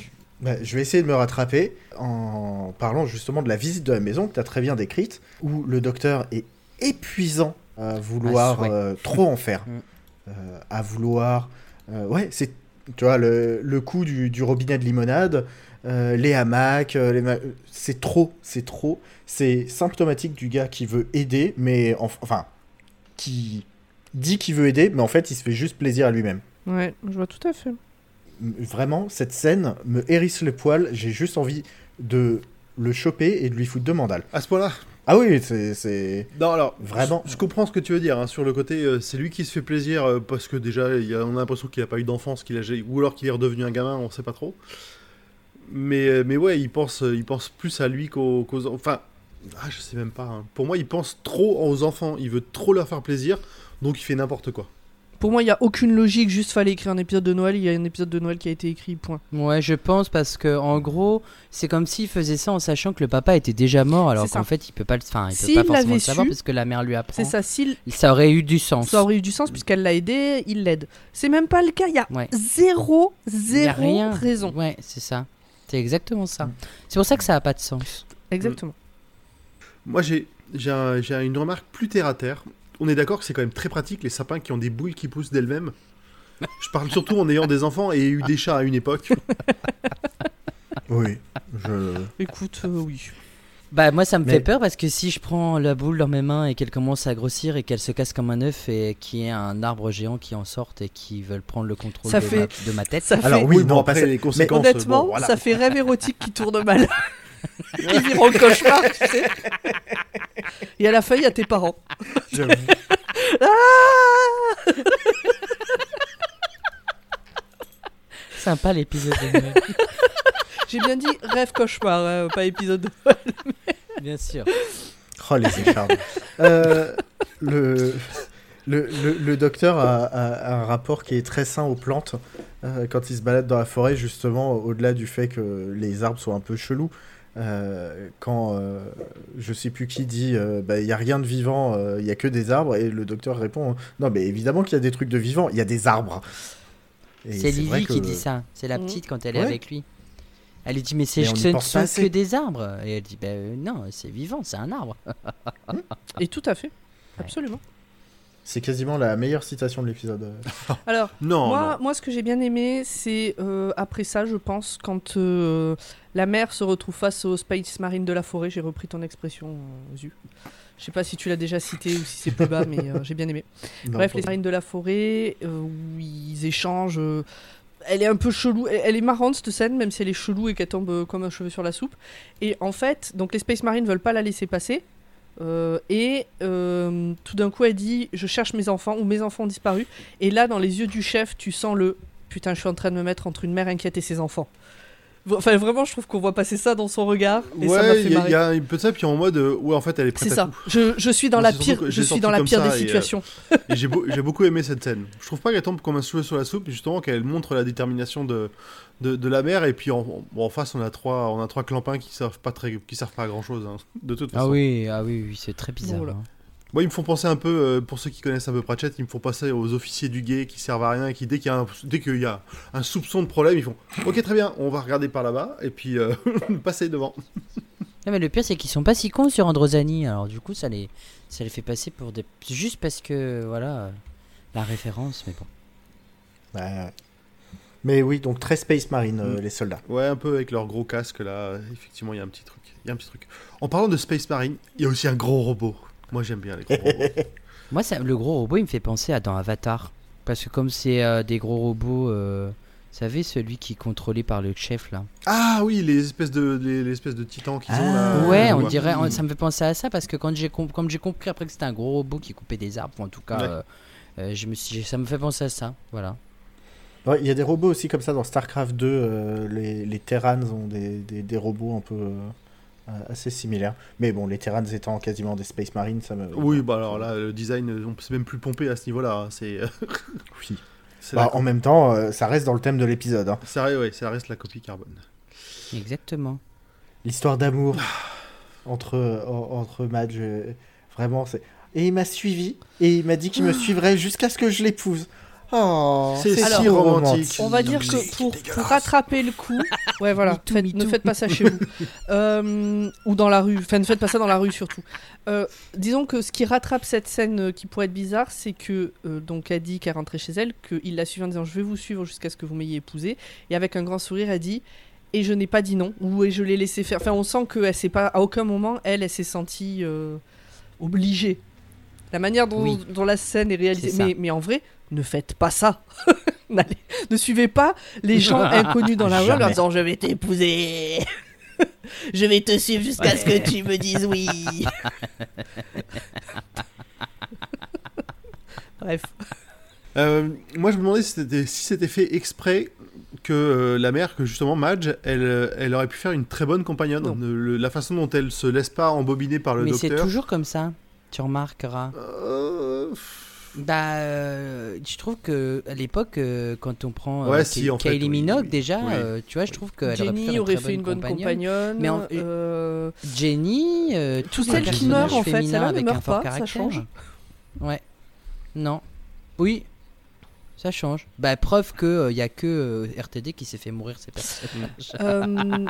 bah, je vais essayer de me rattraper en parlant justement de la visite de la maison que tu as très bien décrite, où le docteur est épuisant à vouloir souhait. euh, trop en faire. Mm. Euh, à vouloir. euh, ouais, c'est. Tu vois, le, le coup du, du robinet de limonade, euh, les hamacs, euh, les ma- c'est trop, c'est trop. C'est symptomatique du gars qui veut aider, mais en- enfin, qui dit qu'il veut aider, mais en fait, il se fait juste plaisir à lui-même. Ouais, je vois tout à fait. Vraiment, cette scène me hérisse le poil. J'ai juste envie de le choper et de lui foutre deux mandales. À ce point-là Ah oui, c'est. c'est- Non, alors, Vraiment. Je, je comprends ce que tu veux dire. hein, sur le côté, euh, c'est lui qui se fait plaisir euh, parce que déjà, il y a- on a l'impression qu'il n'a pas eu d'enfance, qu'il a, ou alors qu'il est redevenu un gamin, on sait pas trop. Mais, euh, mais ouais, il pense, il pense plus à lui qu'aux. qu'aux- enfin, ah, je sais même pas. hein. Pour moi, il pense trop aux enfants. Il veut trop leur faire plaisir, donc il fait n'importe quoi. Pour moi, il n'y a aucune logique, juste fallait écrire un épisode de Noël, il y a un épisode de Noël qui a été écrit, point. Ouais, je pense parce que en gros, c'est comme s'il faisait ça en sachant que le papa était déjà mort, alors qu'en fait, il peut pas le, enfin, il peut pas forcément le savoir su, parce que la mère lui apprend. C'est ça, s'il Ça aurait eu du sens. ça aurait eu du sens puisqu'elle l'a aidé, il l'aide. C'est même pas le cas, il y a Ouais. zéro, Il y a zéro rien. raison. Ouais, c'est ça. C'est exactement ça. C'est pour ça que ça a pas de sens. Exactement. Moi, j'ai j'ai un- j'ai une remarque plus terre à terre. On est d'accord que c'est quand même très pratique les sapins qui ont des boules qui poussent d'elles-mêmes. Je parle surtout en ayant des enfants et eu des chats à une époque. <laughs> Oui. Je. Écoute, euh, oui. Bah moi ça me Mais- fait peur parce que si je prends la boule dans mes mains et qu'elle commence à grossir et qu'elle se casse comme un œuf et qu'il y ait un arbre géant qui en sorte et qui veulent prendre le contrôle Ça de, fait- ma, de ma tête. Ça Alors fait, oui, bon, non, après, pas ça. les conséquences. honnêtement, bon, voilà. ça fait rêve érotique qui tourne mal. <laughs> qui vire en cauchemar, tu sais. Et à la fin, il y a tes parents. <laughs> Ah Sympa l'épisode de Noël. J'ai bien dit rêve cauchemar, hein, pas épisode. Bien sûr. Oh, les échardes. Euh, le, le, le, le docteur a, a un rapport qui est très sain aux plantes euh, quand il se balade dans la forêt, justement, au-delà du fait que les arbres sont un peu chelous. Euh, quand euh, je sais plus qui dit euh, bah, il y a rien de vivant, euh, il y a que des arbres, et le docteur répond non, mais évidemment qu'il y a des trucs de vivant, il y a des arbres. C'est Lily que- qui dit ça. C'est la Mhm. petite quand elle est Ouais. avec lui. Elle lui dit mais c'est ce ne sont que des arbres. Et elle dit euh, non, c'est vivant, c'est un arbre. Et tout à fait. Absolument. C'est quasiment la meilleure citation de l'épisode. euh. <laughs> Alors, Non, moi, non. moi, ce que j'ai bien aimé, c'est euh, après ça, je pense, quand euh, la mère se retrouve face au Space Marine de la forêt. J'ai repris ton expression, euh, Zu. Je sais pas si tu l'as déjà cité ou si c'est plus bas, mais euh, j'ai bien aimé. Non, Bref, les marines de la forêt, euh, où ils échangent. euh, elle est un peu chelou. Elle, elle est marrante cette scène, même si elle est chelou et qu'elle tombe euh, comme un cheveu sur la soupe. Et en fait, donc les Space Marines veulent pas la laisser passer. Euh, et euh, tout d'un coup, elle dit Je cherche mes enfants ou mes enfants ont disparu. Et là, dans les yeux du chef, tu sens le Putain, je suis en train de me mettre entre une mère inquiète et ses enfants. Enfin, vraiment, je trouve qu'on voit passer ça dans son regard. Et Ouais, il y, a- y un peu de ça, puis en mode, euh, ouais, en fait, elle est prête C'est à ça. Je, je suis dans la pire, je suis dans la pire des et, euh, situations. Et j'ai beau- j'ai beaucoup aimé cette scène. Je trouve pas qu'elle tombe comme un cheveu sur la soupe, justement qu'elle montre la détermination de, de, de la mère. Et puis en, bon, en face, on a trois, on a trois clampins qui servent pas très, qui servent pas à grand chose. de toute façon. Ah oui, ah oui, oui, c'est très bizarre. Voilà. hein. Moi, ils me font penser un peu, euh, pour ceux qui connaissent un peu Pratchett, ils me font penser aux officiers du guet qui servent à rien et qui, dès qu'il y, a un- dès qu'il y a un soupçon de problème, ils font Ok, très bien, on va regarder par là-bas et puis euh, <laughs> passer devant. <laughs> Ah, mais le pire c'est qu'ils sont pas si cons sur Androzani, alors du coup ça les, ça les fait passer pour des... Juste parce que, voilà, la référence, mais bon. Ouais, ouais. Mais oui, donc très Space Marine, euh, Mm. les soldats. Ouais, un peu avec leur gros casque là, effectivement, il y a un petit truc. Il y a un petit truc. En parlant de Space Marine, il y a aussi un gros robot. Moi, j'aime bien les gros robots. <laughs> Moi, ça, le gros robot, il me fait penser à dans Avatar. Parce que comme c'est euh, des gros robots, euh, vous savez, celui qui est contrôlé par le chef là. Ah oui, les espèces de, les, les espèces de titans qu'ils ont Ah, là. ouais, je on dirait, on- ça me fait penser à ça parce que quand j'ai com- comme j'ai compris après que c'était un gros robot qui coupait des arbres, ou en tout cas, Ouais. euh, euh, je me suis, ça me fait penser à ça. Voilà. Ouais, il y a des robots aussi comme ça dans StarCraft 2. euh, les, les Terrans ont des, des, des robots un peu assez similaires. Mais bon, les Terrans étant quasiment des Space Marines, ça me. Oui, bah alors là, le design, on peut même plus pomper à ce niveau-là. hein, C'est. <laughs> Oui. c'est Bah, en même temps, euh, ça reste dans le thème de l'épisode. hein. Ça, ouais, ça reste la copie carbone. Exactement. L'histoire d'amour <sighs> entre, en- entre Madge. euh, vraiment, c'est. Et il m'a suivi et il m'a dit qu'il me suivrait jusqu'à ce que je l'épouse. Oh, C'est si romantique. On va dire que pour, pour rattraper le coup, <laughs> ouais voilà, Me too, faites- me ne faites pas ça chez vous Euh, ou dans la rue. Enfin, ne faites pas ça dans la rue surtout. Euh, disons que ce qui rattrape cette scène euh, qui pourrait être bizarre, c'est que euh, donc elle dit qu'elle rentrait chez elle, qu'il l'a suivi en disant je vais vous suivre jusqu'à ce que vous m'ayez épousé, et avec un grand sourire elle dit et je n'ai pas dit non ou et je l'ai laissé faire. Enfin, on sent qu'elle s'est pas à aucun moment elle, elle s'est sentie euh, obligée. La manière dont, Oui. dont la scène est réalisée, mais en vrai, ne faites pas ça. <laughs> N'allez- ne suivez pas les gens inconnus dans la <laughs> rue en leur disant je vais t'épouser. <laughs> je vais te suivre jusqu'à ce que tu me dises oui. Bref. Euh, moi, je me demandais si c'était si fait exprès que euh, la mère, que justement Madge, elle, euh, elle aurait pu faire une très bonne compagnonne. Le- la façon dont elle se laisse pas embobiner par le mais c'est docteur. toujours comme ça. Tu remarqueras. Euh, Bah, euh, je trouve que à l'époque, euh, quand on prend euh, Ouais, si, fait, Kylie Minogue, oui. déjà, Oui. euh, tu vois, je trouve qu'elle Jenny aurait fait une bonne compagnonne. Mais en- euh, Jenny, euh, celles les qui meurent, personnages en fait, féminins celles-là ne avec meurent un fort pas, ça caractère. change. Ouais. Non. Oui. Ça change. Bah, preuve que il y a que euh, RTD qui s'est fait mourir ces personnages. Euh,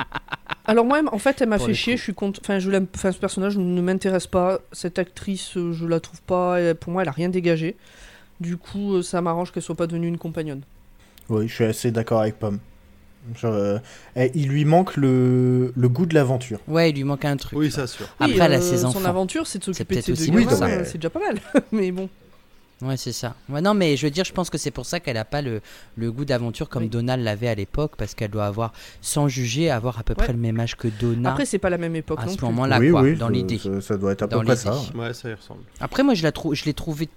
alors moi, en fait, elle m'a fait chier. coup. Je suis contre. Enfin, je l'aime. Enfin, ce personnage ne m'intéresse pas. Cette actrice, euh, je la trouve pas. elle- Pour moi, elle a rien dégagé. Du coup, euh, ça m'arrange qu'elle soit pas devenue une compagnonne. Oui, je suis assez d'accord avec Pomme. Genre, euh, eh, il lui manque le, le goût de l'aventure. Ouais, il lui manque un truc. Oui, ça, sûr. Oui, Après, elle a euh, ses Son enfants. aventure, c'est de s'occuper de peut-être ses aussi deux euh, C'est déjà pas mal. <laughs> Mais bon. Ouais, c'est ça. Ouais, non, mais je veux dire, je pense que c'est pour ça qu'elle a pas le, le goût d'aventure comme Oui. Donald l'avait à l'époque, parce qu'elle doit avoir, sans juger, avoir à peu Ouais. près le même âge que Donna Après, c'est pas la même époque à non ce moment-là, oui, oui, dans l'idée. Ça, ça doit être à peu près ça. Ouais, ça y ressemble. Après, moi, je l'ai trouvée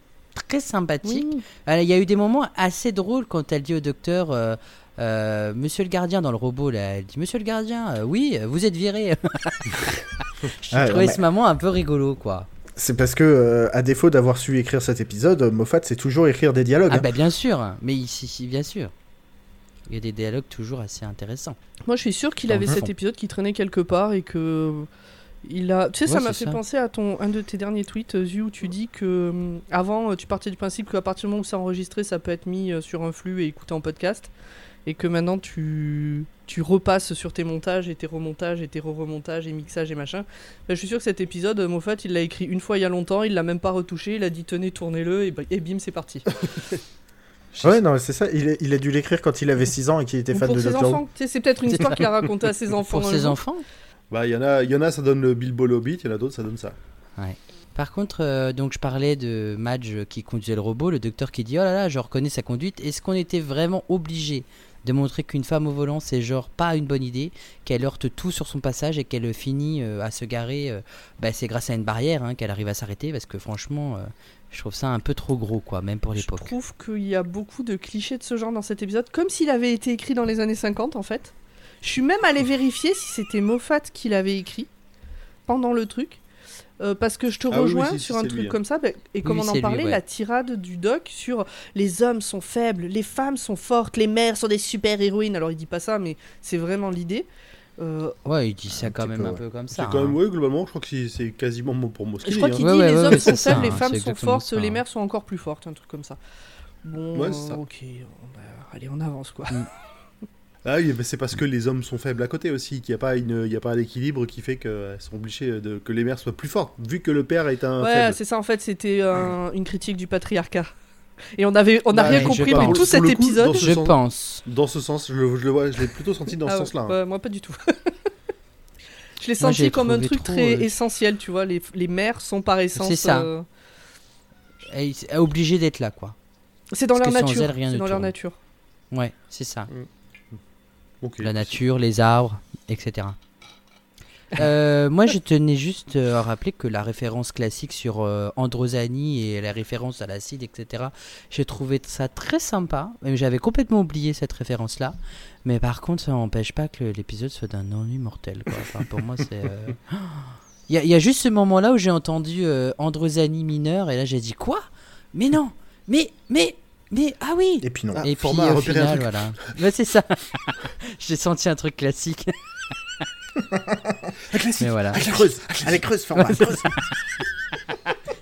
très sympathique. Oui. Euh, Il y a eu des moments assez drôles quand elle dit au docteur. euh, euh, Monsieur le gardien dans le robot là, elle dit Monsieur le gardien, euh, oui, vous êtes viré. <laughs> J'ai Ah, trouvé non, ce moment un peu rigolo quoi. C'est parce que, euh, à défaut d'avoir su écrire cet épisode, Moffat sait toujours écrire des dialogues. Ah hein. bah bien sûr, mais ici, ici, bien sûr. Il y a des dialogues toujours assez intéressants. Moi, je suis sûr qu'il avait cet fond. épisode qui traînait quelque part et que Il a, tu sais, ça m'a c'est fait ça. penser à ton un de tes derniers tweets, euh, Zu, où tu dis que avant, euh, tu partais du principe qu'à partir du moment où c'est enregistré, ça peut être mis euh, sur un flux et écouté en podcast, et que maintenant tu tu repasses sur tes montages et tes remontages et tes re-remontages et mixages et machin. Ben, je suis sûr que cet épisode, euh, Moffat, il l'a écrit une fois il y a longtemps, il l'a même pas retouché, il a dit tenez, tournez-le et, ba- et bim, c'est parti. <laughs> Ouais, non, c'est ça. Il, est- il a dû l'écrire quand il avait 6 ans et qu'il était fan pour de ses Doctor c'est peut-être une histoire qu'il a racontée à ses enfants. Pour ses enfants. Bah, il y en a, y en a, ça donne le Bilbo le Hobbit, il y en a d'autres, ça donne ça. Par contre, euh, donc je parlais de Madge qui conduisait le robot, le docteur qui dit oh là là, je reconnais sa conduite. Est-ce qu'on était vraiment obligé de montrer qu'une femme au volant c'est genre pas une bonne idée, qu'elle heurte tout sur son passage et qu'elle finit euh, à se garer euh, bah, C'est grâce à une barrière hein, qu'elle arrive à s'arrêter parce que franchement, euh, je trouve ça un peu trop gros quoi, même pour Je l'époque. trouve qu'il y a beaucoup de clichés de ce genre dans cet épisode, comme s'il avait été écrit dans les années 50 en fait. Je suis même allé vérifier si c'était Moffat qui l'avait écrit pendant le truc. Euh, parce que je te Ah oui, oui, rejoins si, sur un c'est truc lui, hein. comme ça, bah, et comme Oui, on en c'est lui, parlait, ouais. la tirade du doc sur les hommes sont faibles, les femmes sont fortes, les mères sont des super héroïnes. Alors il dit pas ça, mais c'est vraiment l'idée. Euh, Ouais, il dit ça quand même peu, un ouais. peu comme C'est ça. quand même, hein. ouais, globalement, je crois que c'est- c'est quasiment mot pour mot je crois dit, qu'il hein. dit Ouais, les ouais, hommes sont c'est ça, faibles, les hein, femmes c'est sont fortes, ça, les mères sont encore plus fortes, un truc comme ça. Bon, Ouais, c'est ça. ok, on allez, on avance quoi. <laughs> Ah oui, mais c'est parce que les hommes sont faibles à côté aussi, qu'il n'y a pas une, il y a pas l'équilibre qui fait qu'elles sont obligées de que les mères soient plus fortes, vu que le père est un Ouais, faible. c'est ça en fait, c'était un- une critique du patriarcat. Et on avait, on n'a Bah, rien compris Pour tout cet coup, épisode. Je sens- pense. Dans ce sens, je le, je le vois, je l'ai plutôt senti dans Ah ce ouais, sens-là. hein. moi pas du tout. <laughs> je l'ai senti comme un truc trop, très euh, essentiel, tu vois. Les, les mères sont par essence. C'est ça. euh, Elle est obligée d'être là quoi. C'est dans Parce leur nature. C'est dans leur nature. Ouais, c'est ça. La nature, les arbres, etc. <laughs> Euh, moi, je tenais juste euh, à rappeler que la référence classique sur euh, Androsani et la référence à l'acide, etc., j'ai trouvé ça très sympa. J'avais complètement oublié cette référence-là. Mais par contre, ça n'empêche pas que l'épisode soit d'un ennui mortel. Quoi. Enfin, pour moi, c'est. euh, <gasps> Il y, a- il y a juste ce moment-là où j'ai entendu Androsani mineur et là j'ai dit quoi? Mais non Mais, mais, mais, ah oui Et puis non. Ah, et puis au final, voilà. <laughs> Ouais, c'est ça. <laughs> J'ai senti un truc classique. <laughs> Mais voilà. Allez, creuse, allez, creuse, format, creuse.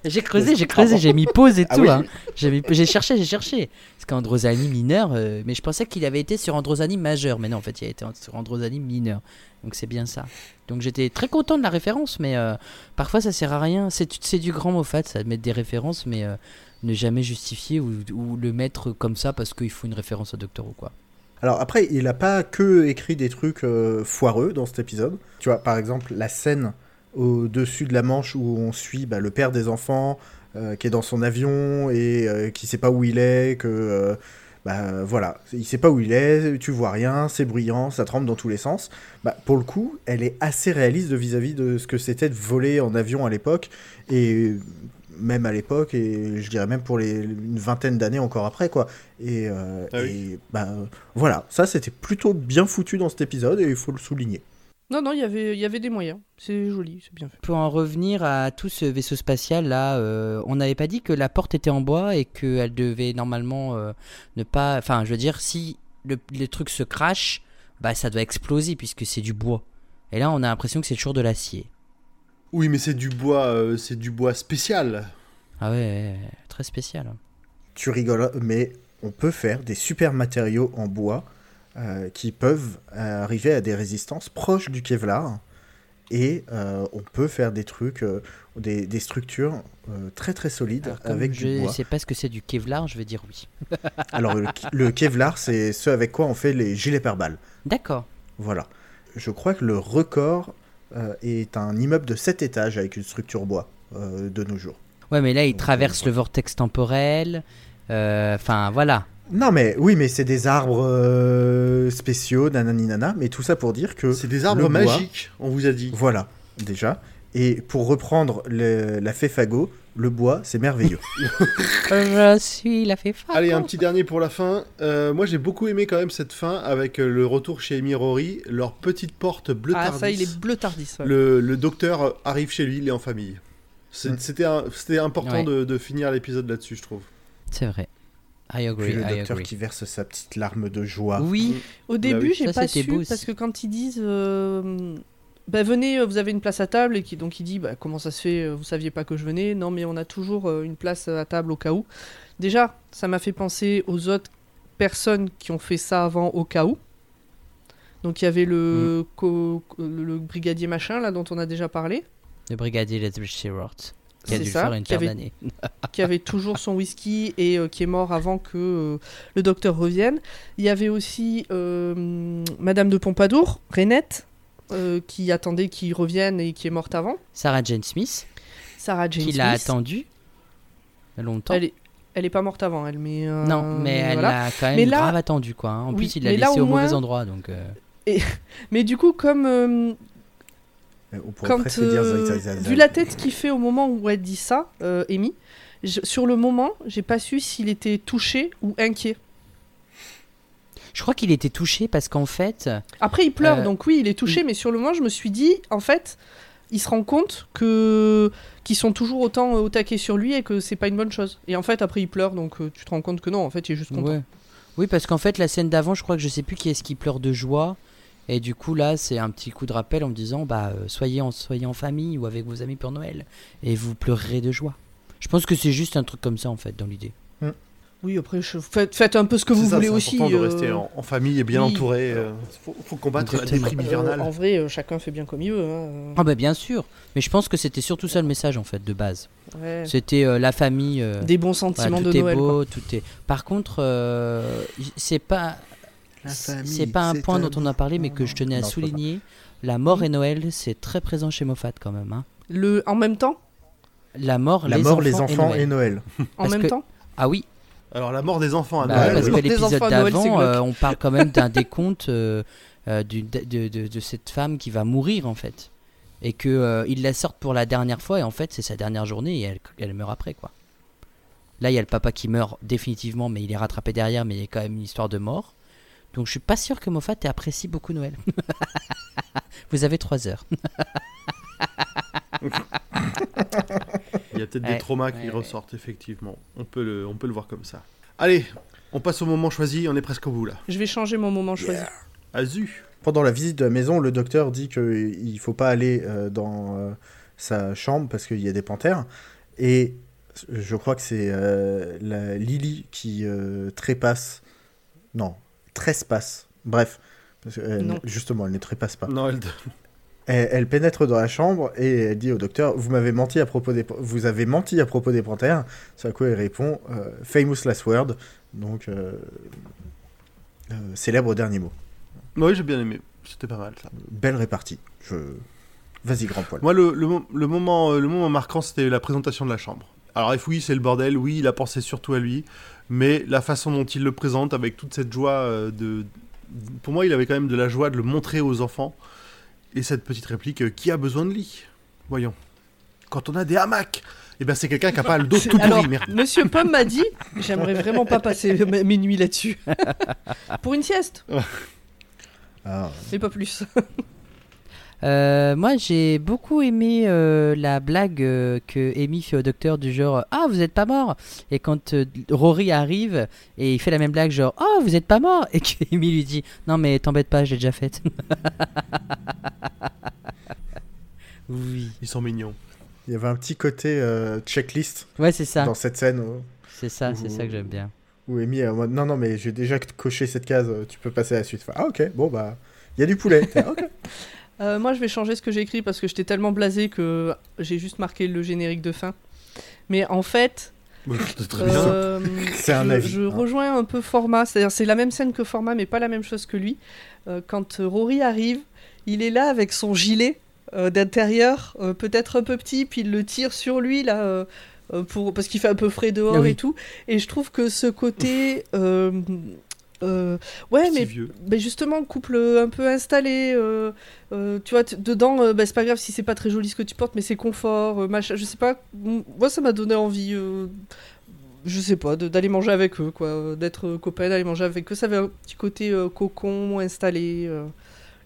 J'ai creusé, j'ai creusé, j'ai mis pause et Ah tout. oui. hein. J'ai cherché, j'ai cherché. Parce qu'Androsani mineur, euh, mais je pensais qu'il avait été sur Androsani majeur. Mais non, en fait, il a été sur Androsani mineur. Donc c'est bien ça. Donc j'étais très content de la référence, mais euh, parfois ça sert à rien. C'est du grand Moffat, ça de mettre des références, mais euh, ne jamais justifier ou, le mettre comme ça parce qu'il faut une référence au Doctor Who, quoi. Alors après, il a pas que écrit des trucs euh, foireux dans cet épisode. Tu vois, par exemple, la scène au-dessus de la Manche où on suit bah, le père des enfants euh, qui est dans son avion et euh, qui sait pas où il est, que euh, bah voilà, il sait pas où il est, tu vois rien, c'est bruyant, ça tremble dans tous les sens. Bah pour le coup, elle est assez réaliste de vis-à-vis de ce que c'était de voler en avion à l'époque et même à l'époque et je dirais même pour les une vingtaine d'années encore après quoi. Et, euh, Ah oui. et, bah voilà, ça c'était plutôt bien foutu dans cet épisode et il faut le souligner. Non, non, il y avait- il y avait des moyens. C'est joli, c'est bien fait. Pour en revenir à tout ce vaisseau spatial là, euh, on n'avait pas dit que la porte était en bois et qu'elle devait normalement euh, ne pas. Enfin, je veux dire, si le, le truc se crache, bah ça doit exploser puisque c'est du bois. Et là, on a l'impression que c'est toujours de l'acier. Oui, mais c'est du bois, euh, c'est du bois spécial. Ah ouais, très spécial. Tu rigoles, mais on peut faire des super matériaux en bois euh, qui peuvent euh, arriver à des résistances proches du Kevlar. Et euh, on peut faire des trucs, euh, des, des structures euh, très très solides Alors, comme avec je du bois. sais pas ce que c'est du Kevlar, je vais dire oui. <laughs> Alors le, le Kevlar, c'est ce avec quoi on fait les gilets pare-balles. D'accord. Voilà. Je crois que le record euh, est un immeuble de 7 étages avec une structure bois euh, de nos jours. Ouais, mais là, il traverse euh, le vortex temporel. euh, Enfin, voilà. Non mais oui, mais c'est des arbres euh, spéciaux, nanani nana, mais tout ça pour dire que C'est des arbres bois- magiques, on vous a dit. Voilà, déjà. Et pour reprendre le- la fée fagot, le bois, c'est merveilleux. <laughs> Je suis la fée Fago. Allez, un petit dernier pour la fin. Euh, moi, j'ai beaucoup aimé quand même cette fin avec euh, le retour chez Amy Rory, leur petite porte bleu Ah, ça, il est bleu tardis. ouais. le, le docteur arrive chez lui, il est en famille. C'était important Ouais. de, de finir l'épisode là-dessus, je trouve. C'est vrai. I agree, Puis le I docteur agree. qui verse sa petite larme de joie. Oui, Au début, oui. j'ai pas su beau parce que quand ils disent euh, bah, venez, euh, vous avez une place à table, et qui donc il dit, bah, comment ça se fait, euh, vous saviez pas que je venais? Non, mais on a toujours euh, une place à table au cas où. Déjà, ça m'a fait penser aux autres personnes qui ont fait ça avant au cas où. Donc il y avait le, co- le, brigadier machin là dont on a déjà parlé, Le brigadier Leslie Stewart. Qui a C'est dû ça, faire une qui avait- d'années. <laughs> qui avait toujours son whisky et euh, qui est mort avant que euh, le docteur revienne. Il y avait aussi euh, Madame de Pompadour, Renette, qui attendait qu'il revienne et qui est morte avant. Sarah Jane Smith, Sarah Jane qui l'a Smith. attendu longtemps. Elle est, elle est pas morte avant, elle, mais. euh, Non, mais elle voilà. l'a quand même Mais là- grave attendu, quoi. hein. En Oui, plus, il l'a laissé au au mauvais endroit, donc... euh, <laughs> Mais du coup, comme. euh, On quand, dire euh, vu la tête qu'il fait au moment où elle dit ça, euh, Amy, je- sur le moment, j'ai pas su s'il était touché ou inquiet. Je crois qu'il était touché parce qu'en fait... Après, il pleure, Euh, donc oui, il est touché, mais sur le moment, je me suis dit, en fait, il se rend compte que qu'ils sont toujours autant euh, au taquet sur lui et que c'est pas une bonne chose. Et en fait, après, il pleure, donc euh, tu te rends compte que non, en fait, il est juste content. Ouais. Oui, parce qu'en fait, la scène d'avant, je crois que je sais plus qui est-ce qui pleure de joie. Et du coup, là, c'est un petit coup de rappel en me disant bah, soyez, en, soyez en famille ou avec vos amis pour Noël. Et vous pleurerez de joie. Je pense que c'est juste un truc comme ça, en fait, dans l'idée. Oui, après, je- faites, faites un peu ce que C'est vous ça, voulez c'est aussi. important de euh, rester en, en famille et bien oui. entouré. euh, faut, faut combattre la déprime euh, hivernale. en vrai, chacun fait bien comme il veut. hein. Ah, bah, bien sûr. Mais je pense que c'était surtout ça le message, en fait, de base. Ouais. C'était euh, la famille. euh, Des bons voilà, sentiments tout de est Noël. quoi. beau, tout est. Par contre, euh, c'est pas. La C'est pas un c'est point un dont on a parlé, mais que je tenais à Non, c'est souligner. La mort et Noël, c'est très présent chez Moffat quand même. hein. Le, en même temps? La mort, La les mort, enfants, les enfants et et Noël. Noël. En Parce même que- temps? Ah oui, Alors, la mort des enfants à Bah, Noël. parce que l'épisode d'avant, euh, on parle quand même d'un décompte euh, euh, du- de, de- de- de cette femme qui va mourir en fait. Et que euh, il la sortent pour la dernière fois et en fait c'est sa dernière journée et elle, elle meurt après quoi. Là il y a le papa qui meurt définitivement mais il est rattrapé derrière mais il y a quand même une histoire de mort. Donc je suis pas sûr que Moffat apprécie beaucoup Noël. <laughs> Vous avez trois heures. <laughs> <laughs> Il y a peut-être Ouais, des traumas qui ouais, ressortent, effectivement. On peut, le, on peut le voir comme ça. Allez, on passe au moment choisi, on est presque au bout là. Je vais changer mon moment choisi. Azu Pendant la visite de la maison, le docteur dit qu'il ne faut pas aller euh, dans euh, sa chambre parce qu'il y a des panthères. Et je crois que c'est euh, la Lily qui euh, trépasse. Non, trespasse. Bref. Parce que, euh, Non. Justement, elle ne trépasse pas. Non, elle... Elle, elle pénètre dans la chambre et elle dit au docteur Vous m'avez menti à propos des vous avez menti à propos des panthères. C'est à quoi il répond euh, Famous last word. Donc euh, euh, célèbre dernier mot. Oui, j'ai bien aimé. C'était pas mal ça. Belle répartie. Je vas-y grand poil. Moi, le, le mo- le moment, le moment marquant, c'était la présentation de la chambre. Alors, oui, c'est le bordel, oui, il a pensé surtout à lui, mais la façon dont il le présente, avec toute cette joie de. Pour moi, il avait quand même de la joie de le montrer aux enfants. Et cette petite réplique, euh, qui a besoin de lit Voyons. Quand on a des hamacs Eh bien, c'est quelqu'un qui a pas le dos tout pourri, Alors, merde. Monsieur Pomme m'a dit, <laughs> j'aimerais vraiment pas passer mes mes nuits là-dessus. <laughs> Pour une sieste, Ah, mais pas plus. <laughs> Euh, moi, j'ai beaucoup aimé euh, la blague euh, que Amy fait au docteur du genre Ah, vous êtes pas mort Et quand Rory arrive et il fait la même blague, genre Ah, vous êtes pas mort Et que Amy lui dit Non, mais t'embête pas, je l'ai déjà faite. <laughs> oui. Ils sont mignons. il y avait un petit côté checklist Ouais, c'est ça. dans cette scène C'est ça, c'est ça que j'aime bien. où Amy est en mode Non, non, mais j'ai déjà coché cette case, tu peux passer à la suite. Enfin, ah, ok, bon, bah, il y a du poulet. <laughs> Ok. Euh, moi, je vais changer ce que j'ai écrit parce que j'étais tellement blasé que j'ai juste marqué le générique de fin. Mais en fait, euh, <laughs> C'est un je, avis, je hein. rejoins un peu Format. C'est-à-dire, c'est la même scène que Format, mais pas la même chose que lui. Euh, quand Rory arrive, il est là avec son gilet d'intérieur, peut-être un peu petit, puis il le tire sur lui là. pour, parce qu'il fait un peu frais dehors Ah oui. et tout. Et je trouve que ce côté. Euh, euh, ouais, mais vieux. ben justement, couple un peu installé, euh, euh, tu vois, dedans, euh, ben, c'est pas grave si c'est pas très joli ce que tu portes, mais c'est confort, euh, machin, je sais pas, moi ça m'a donné envie, euh, je sais pas, d'aller manger avec eux, quoi, euh, d'être euh, copain, d'aller manger avec eux, ça avait un petit côté euh, cocon, installé, euh,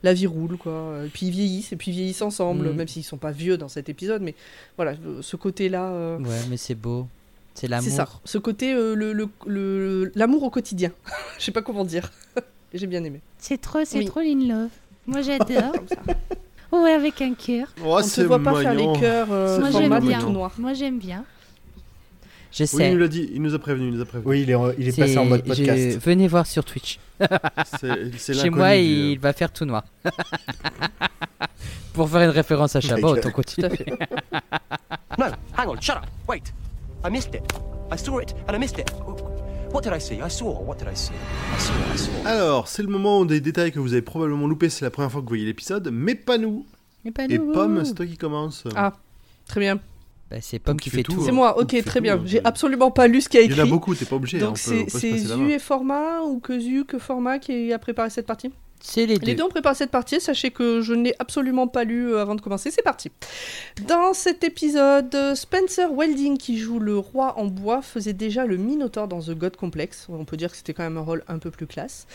la vie roule, quoi, et puis ils vieillissent, et puis ils vieillissent ensemble, Mhm. même s'ils sont pas vieux dans cet épisode, mais voilà, euh, ce côté-là, euh, Ouais, mais c'est beau. C'est c'est l'amour. ça, ce côté, euh, le- le- le- l'amour au quotidien, <laughs> je sais pas comment dire, <laughs> j'ai bien aimé. C'est trop, c'est Oui. trop l'in love. Moi <laughs> j'adore. Comme ça. Ouais, avec un cœur. Oh, On c'est voit pas faire les cœurs euh, C'est Moi, j'aime bien. tout noir. Moi, j'aime bien. Je Oui, il sais. nous l'a dit, il nous a prévenu, il nous a prévenu. Oui, il est, il est passé en mode je- podcast. Venez voir sur Twitch. C'est c'est Chez moi, du- il va faire tout noir. Pour faire une référence à Chabat, autant continuer. hang on, shut up. Wait. I missed it. I saw it and I missed it. What did I see? I saw. What did I see? I saw. I saw. Alors, c'est le moment des détails que vous avez probablement loupé, c'est la première fois que vous voyez l'épisode, mais pas nous. Et, pas Et nous. Pomme, c'est toi qui commence. Ah. Très bien. Bah, c'est Pomme qui fait fait tout, tout. hein. C'est moi, on ok, très bien. hein, J'ai absolument pas lu ce qui a Il y en a écrit. beaucoup, t'es pas obligé. hein, Donc c'est Zu et Format ou que Zu que Format qui a préparé cette partie? C'est les deux. Les deux ont préparé cette partie, sachez que je ne l'ai absolument pas lu euh, avant de commencer, c'est parti. Dans cet épisode, Spencer Welding, qui joue le roi en bois, faisait déjà le Minotaur dans The God Complex, on peut dire que c'était quand même un rôle un peu plus classe.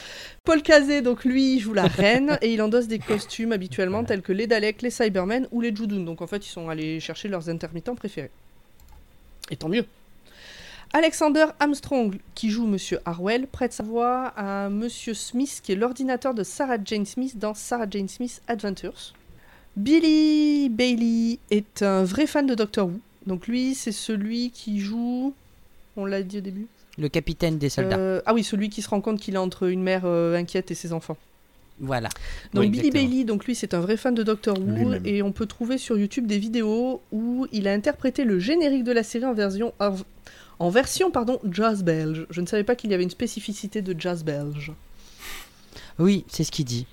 Paul Cazé, donc lui, il joue la <laughs> reine, et il endosse des costumes habituellement tels que les Daleks, les Cybermen ou les Judoon, donc en fait ils sont allés chercher leurs intermittents préférés. Et tant mieux Alexander Armstrong, qui joue Monsieur Harwell, prête sa voix à Monsieur Smith, qui est l'ordinateur de Sarah Jane Smith dans Sarah Jane Smith Adventures. Billy Bailey est un vrai fan de Doctor Who. Donc lui, c'est celui qui joue... On l'a dit au début Le capitaine des soldats. Euh, Ah oui, celui qui se rend compte qu'il est entre une mère euh, inquiète et ses enfants. Voilà. Donc Oui, Billy exactement. Bailey, donc lui c'est un vrai fan de Doctor Who et on peut trouver sur YouTube des vidéos où il a interprété le générique de la série en version en, version pardon jazz belge. Je ne savais pas qu'il y avait une spécificité de jazz belge. Oui, c'est ce qu'il dit.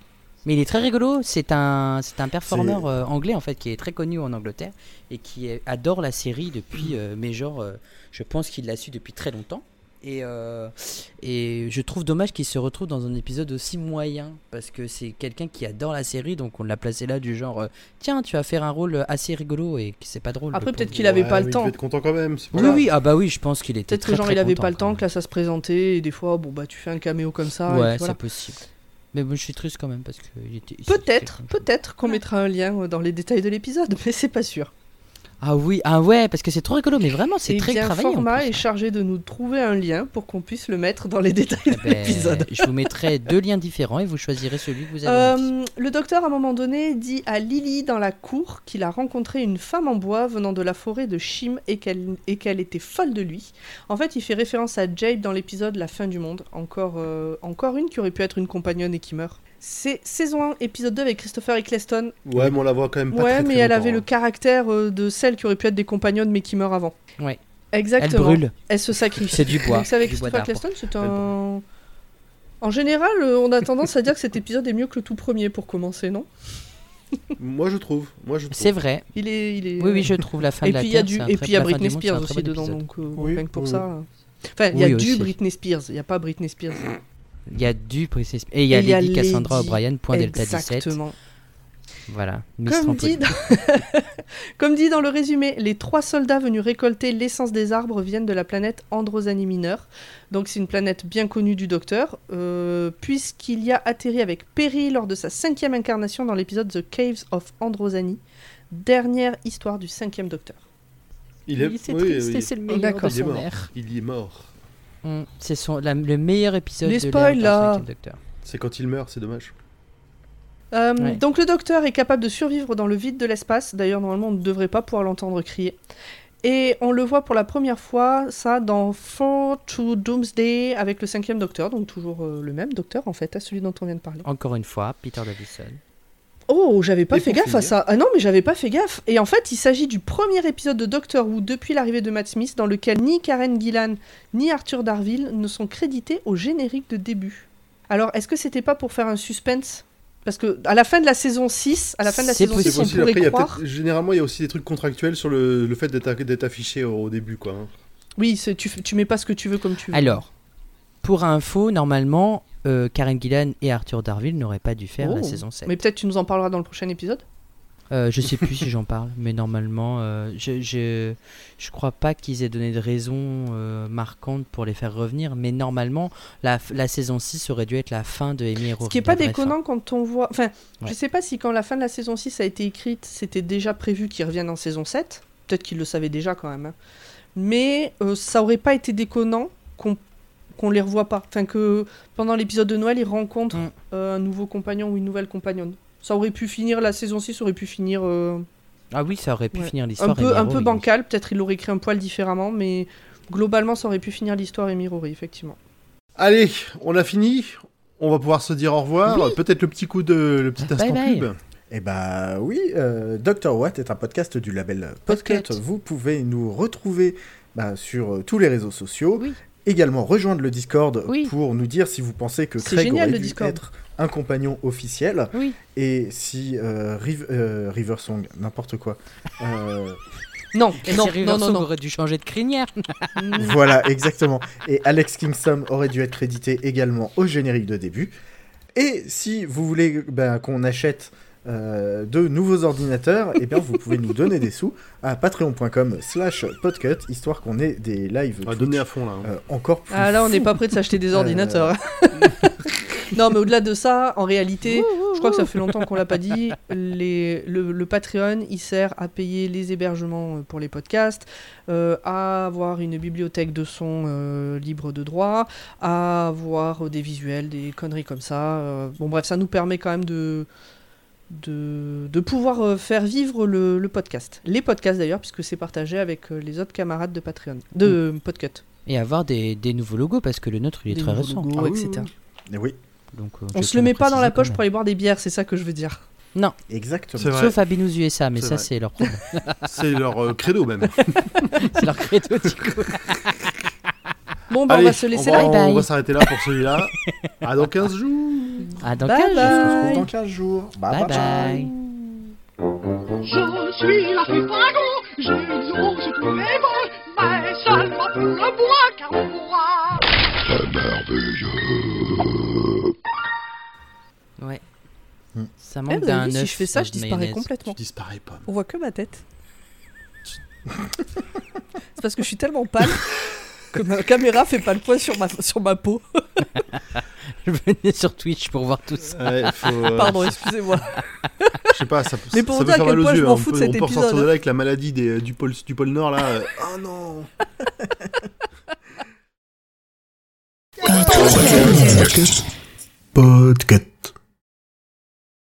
Mais il est très rigolo. C'est un, c'est un performeur C'est- euh, anglais en fait qui est très connu en Angleterre et qui adore la série depuis. euh, mais genre, euh, je pense qu'il l'a su depuis très longtemps. Et, euh, et je trouve dommage qu'il se retrouve dans un épisode aussi moyen parce que c'est quelqu'un qui adore la série donc on l'a placé là du genre euh, tiens tu vas faire un rôle assez rigolo et que c'est pas drôle. Après peut-être qu'il avait Ouais, pas Il le temps. être content quand même. Oui oui ah bah oui je pense qu'il était Peut-être que genre très il avait pas le temps, que là ça se présentait et des fois bon bah tu fais un caméo comme ça. Ouais voilà. c'est possible. Mais bon je suis triste quand même parce que il il Peut-être, peut-être qu'on mettra un lien euh, dans les détails de l'épisode, <laughs> mais c'est pas sûr. Ah oui, ah ouais, parce que c'est trop rigolo, mais vraiment, c'est très bien, travaillé. en Format est hein. chargé de nous trouver un lien pour qu'on puisse le mettre dans les détails Eh de ben, l'épisode. Je vous mettrai deux liens différents et vous choisirez celui que vous avez. Euh, le docteur, à un moment donné, dit à Lily dans la cour qu'il a rencontré une femme en bois venant de la forêt de Shim et qu'elle qu'elle était folle de lui. En fait, il fait référence à Jade dans l'épisode La fin du monde. Encore, euh, encore une qui aurait pu être une compagnonne et qui meurt. C'est saison 1, épisode 2 avec Christopher Eccleston. Ouais, mais on la voit quand même pas ouais, très, très mais elle avait le hein. caractère euh, de celle qui aurait pu être des compagnonnes mais qui meurt avant. Ouais. Elle Exactement. brûle. Elle se sacrifie. C'est du bois. Donc c'est avec du Christopher. Eccleston, c'est un... En général, euh, on a tendance à dire que cet épisode est mieux que le tout premier pour commencer, non? Moi je trouve. Moi je trouve. C'est vrai. Il est, il est. Oui, oui, je trouve la fin Et de la puis il y a du, et puis il y a Britney Spears aussi dedans, donc euh, Oui, rien que pour oui, ça. Enfin, il y a du. Britney Spears, il n'y a pas Britney Spears. Il y a du Spears. Et il y a Et il y a Lady Cassandra O'Brien, point Delta 17. Exactement. Voilà. Miss Comme dit, dans... <laughs> Comme dit dans le résumé, les trois soldats venus récolter l'essence des arbres viennent de la planète Androsani mineure. Donc c'est une planète bien connue du Docteur, euh, puisqu'il y a atterri avec Perry lors de sa cinquième incarnation dans l'épisode The Caves of Androsani, dernière histoire du cinquième Docteur. Il est. Oui, triste oui, et c'est le meilleur de Il son mort. air. Il y est mort. Hum, C'est son- la- le meilleur épisode Les de spoils, là. Docteur. C'est quand il meurt, c'est dommage. Euh, Ouais. Donc le docteur est capable de survivre dans le vide de l'espace. D'ailleurs, normalement, on ne devrait pas pouvoir l'entendre crier. Et on le voit pour la première fois, ça, dans Four to Doomsday avec le cinquième docteur, donc toujours euh, le même docteur en fait, à celui dont on vient de parler. Encore une fois, Peter Davison. Oh, j'avais pas Et fait gaffe à ça. Ah non, mais j'avais pas fait gaffe. Et en fait, il s'agit du premier épisode de Doctor Who depuis l'arrivée de Matt Smith, dans lequel ni Karen Gillan ni Arthur Darville ne sont crédités au générique de début. Alors, est-ce que c'était pas pour faire un suspense? Parce que à la fin de la saison 6, à la fin de la saison possible. 6, C'est on possible. Après, y a croire. généralement, il y a aussi des trucs contractuels sur le, le fait d'être affiché au, au début, quoi. hein. Oui, tu mets pas ce que tu veux comme tu veux. Alors, pour info, normalement, euh, Karen Gillan et Arthur Darville n'auraient pas dû faire la Oh. saison 7. Mais peut-être tu nous en parleras dans le prochain épisode. Euh, je sais plus si j'en parle, mais normalement, euh, je, je je crois pas qu'ils aient donné de raison euh, marquante pour les faire revenir, mais normalement, la, la saison 6 aurait dû être la fin de Amy. Ce qui est pas déconnant quand on voit. Enfin, je Ouais. sais pas si quand la fin de la saison 6 a été écrite, c'était déjà prévu qu'ils reviennent en saison 7. Peut-être qu'ils le savaient déjà quand même. hein. Mais euh, ça aurait pas été déconnant qu'on qu'on les revoie pas. Enfin, que pendant l'épisode de Noël, ils rencontrent Mm. euh, un nouveau compagnon ou une nouvelle compagnonne. Ça aurait pu finir, la saison 6 aurait pu finir euh, Ah oui, ça aurait pu Ouais. finir l'histoire. un peu, un peu bancal. Peut-être il l'aurait écrit un poil différemment, mais globalement, ça aurait pu finir l'histoire et Mirori, effectivement. Allez, on a fini. On va pouvoir se dire au revoir. Peut-être le petit coup de le petit instant bye. pub. Eh bah oui, euh, Dr. Watt est un podcast du label Podcut. Vous pouvez nous retrouver bah, sur euh, tous les réseaux sociaux. Oui. Également rejoindre le Discord Oui. pour nous dire si vous pensez que Craig génial, aurait le dû Discord. être un compagnon officiel Oui. et si euh, Riv- euh, River Song, n'importe quoi. Euh, Non, Et non, si non, Riversong non, non. aurait dû changer de crinière. <laughs> voilà, exactement. Et Alex Kingston aurait dû être crédité également au générique de début. Et si vous voulez ben, qu'on achète euh, de nouveaux ordinateurs, eh bien vous pouvez nous donner des sous à patreon.com slash podcut, histoire qu'on ait des lives On va donner à fond là. hein. euh, encore plus Ah là, on n'est pas prêt de s'acheter des Euh, ordinateurs. <laughs> non, mais au-delà de ça, en réalité, je crois que ça fait longtemps qu'on l'a pas dit. Les, le, le Patreon, il sert à payer les hébergements euh, pour les podcasts, euh, à avoir une bibliothèque de sons euh, libre de droit, à avoir euh, des visuels, des conneries comme ça. euh. bon, bref, ça nous permet quand même de. De, de pouvoir euh, faire vivre le, le podcast. Les podcasts d'ailleurs, puisque c'est partagé avec euh, les autres camarades de Patreon, de euh, Podcut. Et avoir des, des nouveaux logos parce que le nôtre il est Des très récent. logos, Ah oui, etc. oui, Eh Oui, Donc, euh, On se le met pas dans la poche pour aller boire des bières, c'est ça que je veux dire. exactement. C'est vrai. Sauf à Binous USA, mais C'est ça c'est leur problème. C'est leur euh, credo même. <laughs> c'est leur credo du coup. <laughs> Bon, bah, on va se laisser on là. va, Bye bye. on va s'arrêter là pour celui-là. À dans 15 jours. Ah, dans Bye quel bye. On se retrouve dans 15 jours. Bye bye. Je suis la Chicago, j'exauce tous les vœux, mais seulement pour le bois, car le bois. Ouais. Hmm. Ça Eh, manque d'un si je fais ça, je disparais mayonnaise. Tu complètement. disparais pas. On voit que ma tête. c'est parce que je suis tellement pâle <laughs> que ma caméra fait pas le poids sur ma, sur ma peau. <laughs> Venez sur Twitch pour voir tout ça. Ouais, faut, euh, Pardon, excusez-moi. <laughs> Je sais pas, ça, Mais pour ça vous peut dire à faire quel mal aux point je m'en hein. fous on de peut, cet on peut ressortir de là avec la maladie des- du, pôle, du pôle Nord là. Oh non Podcut.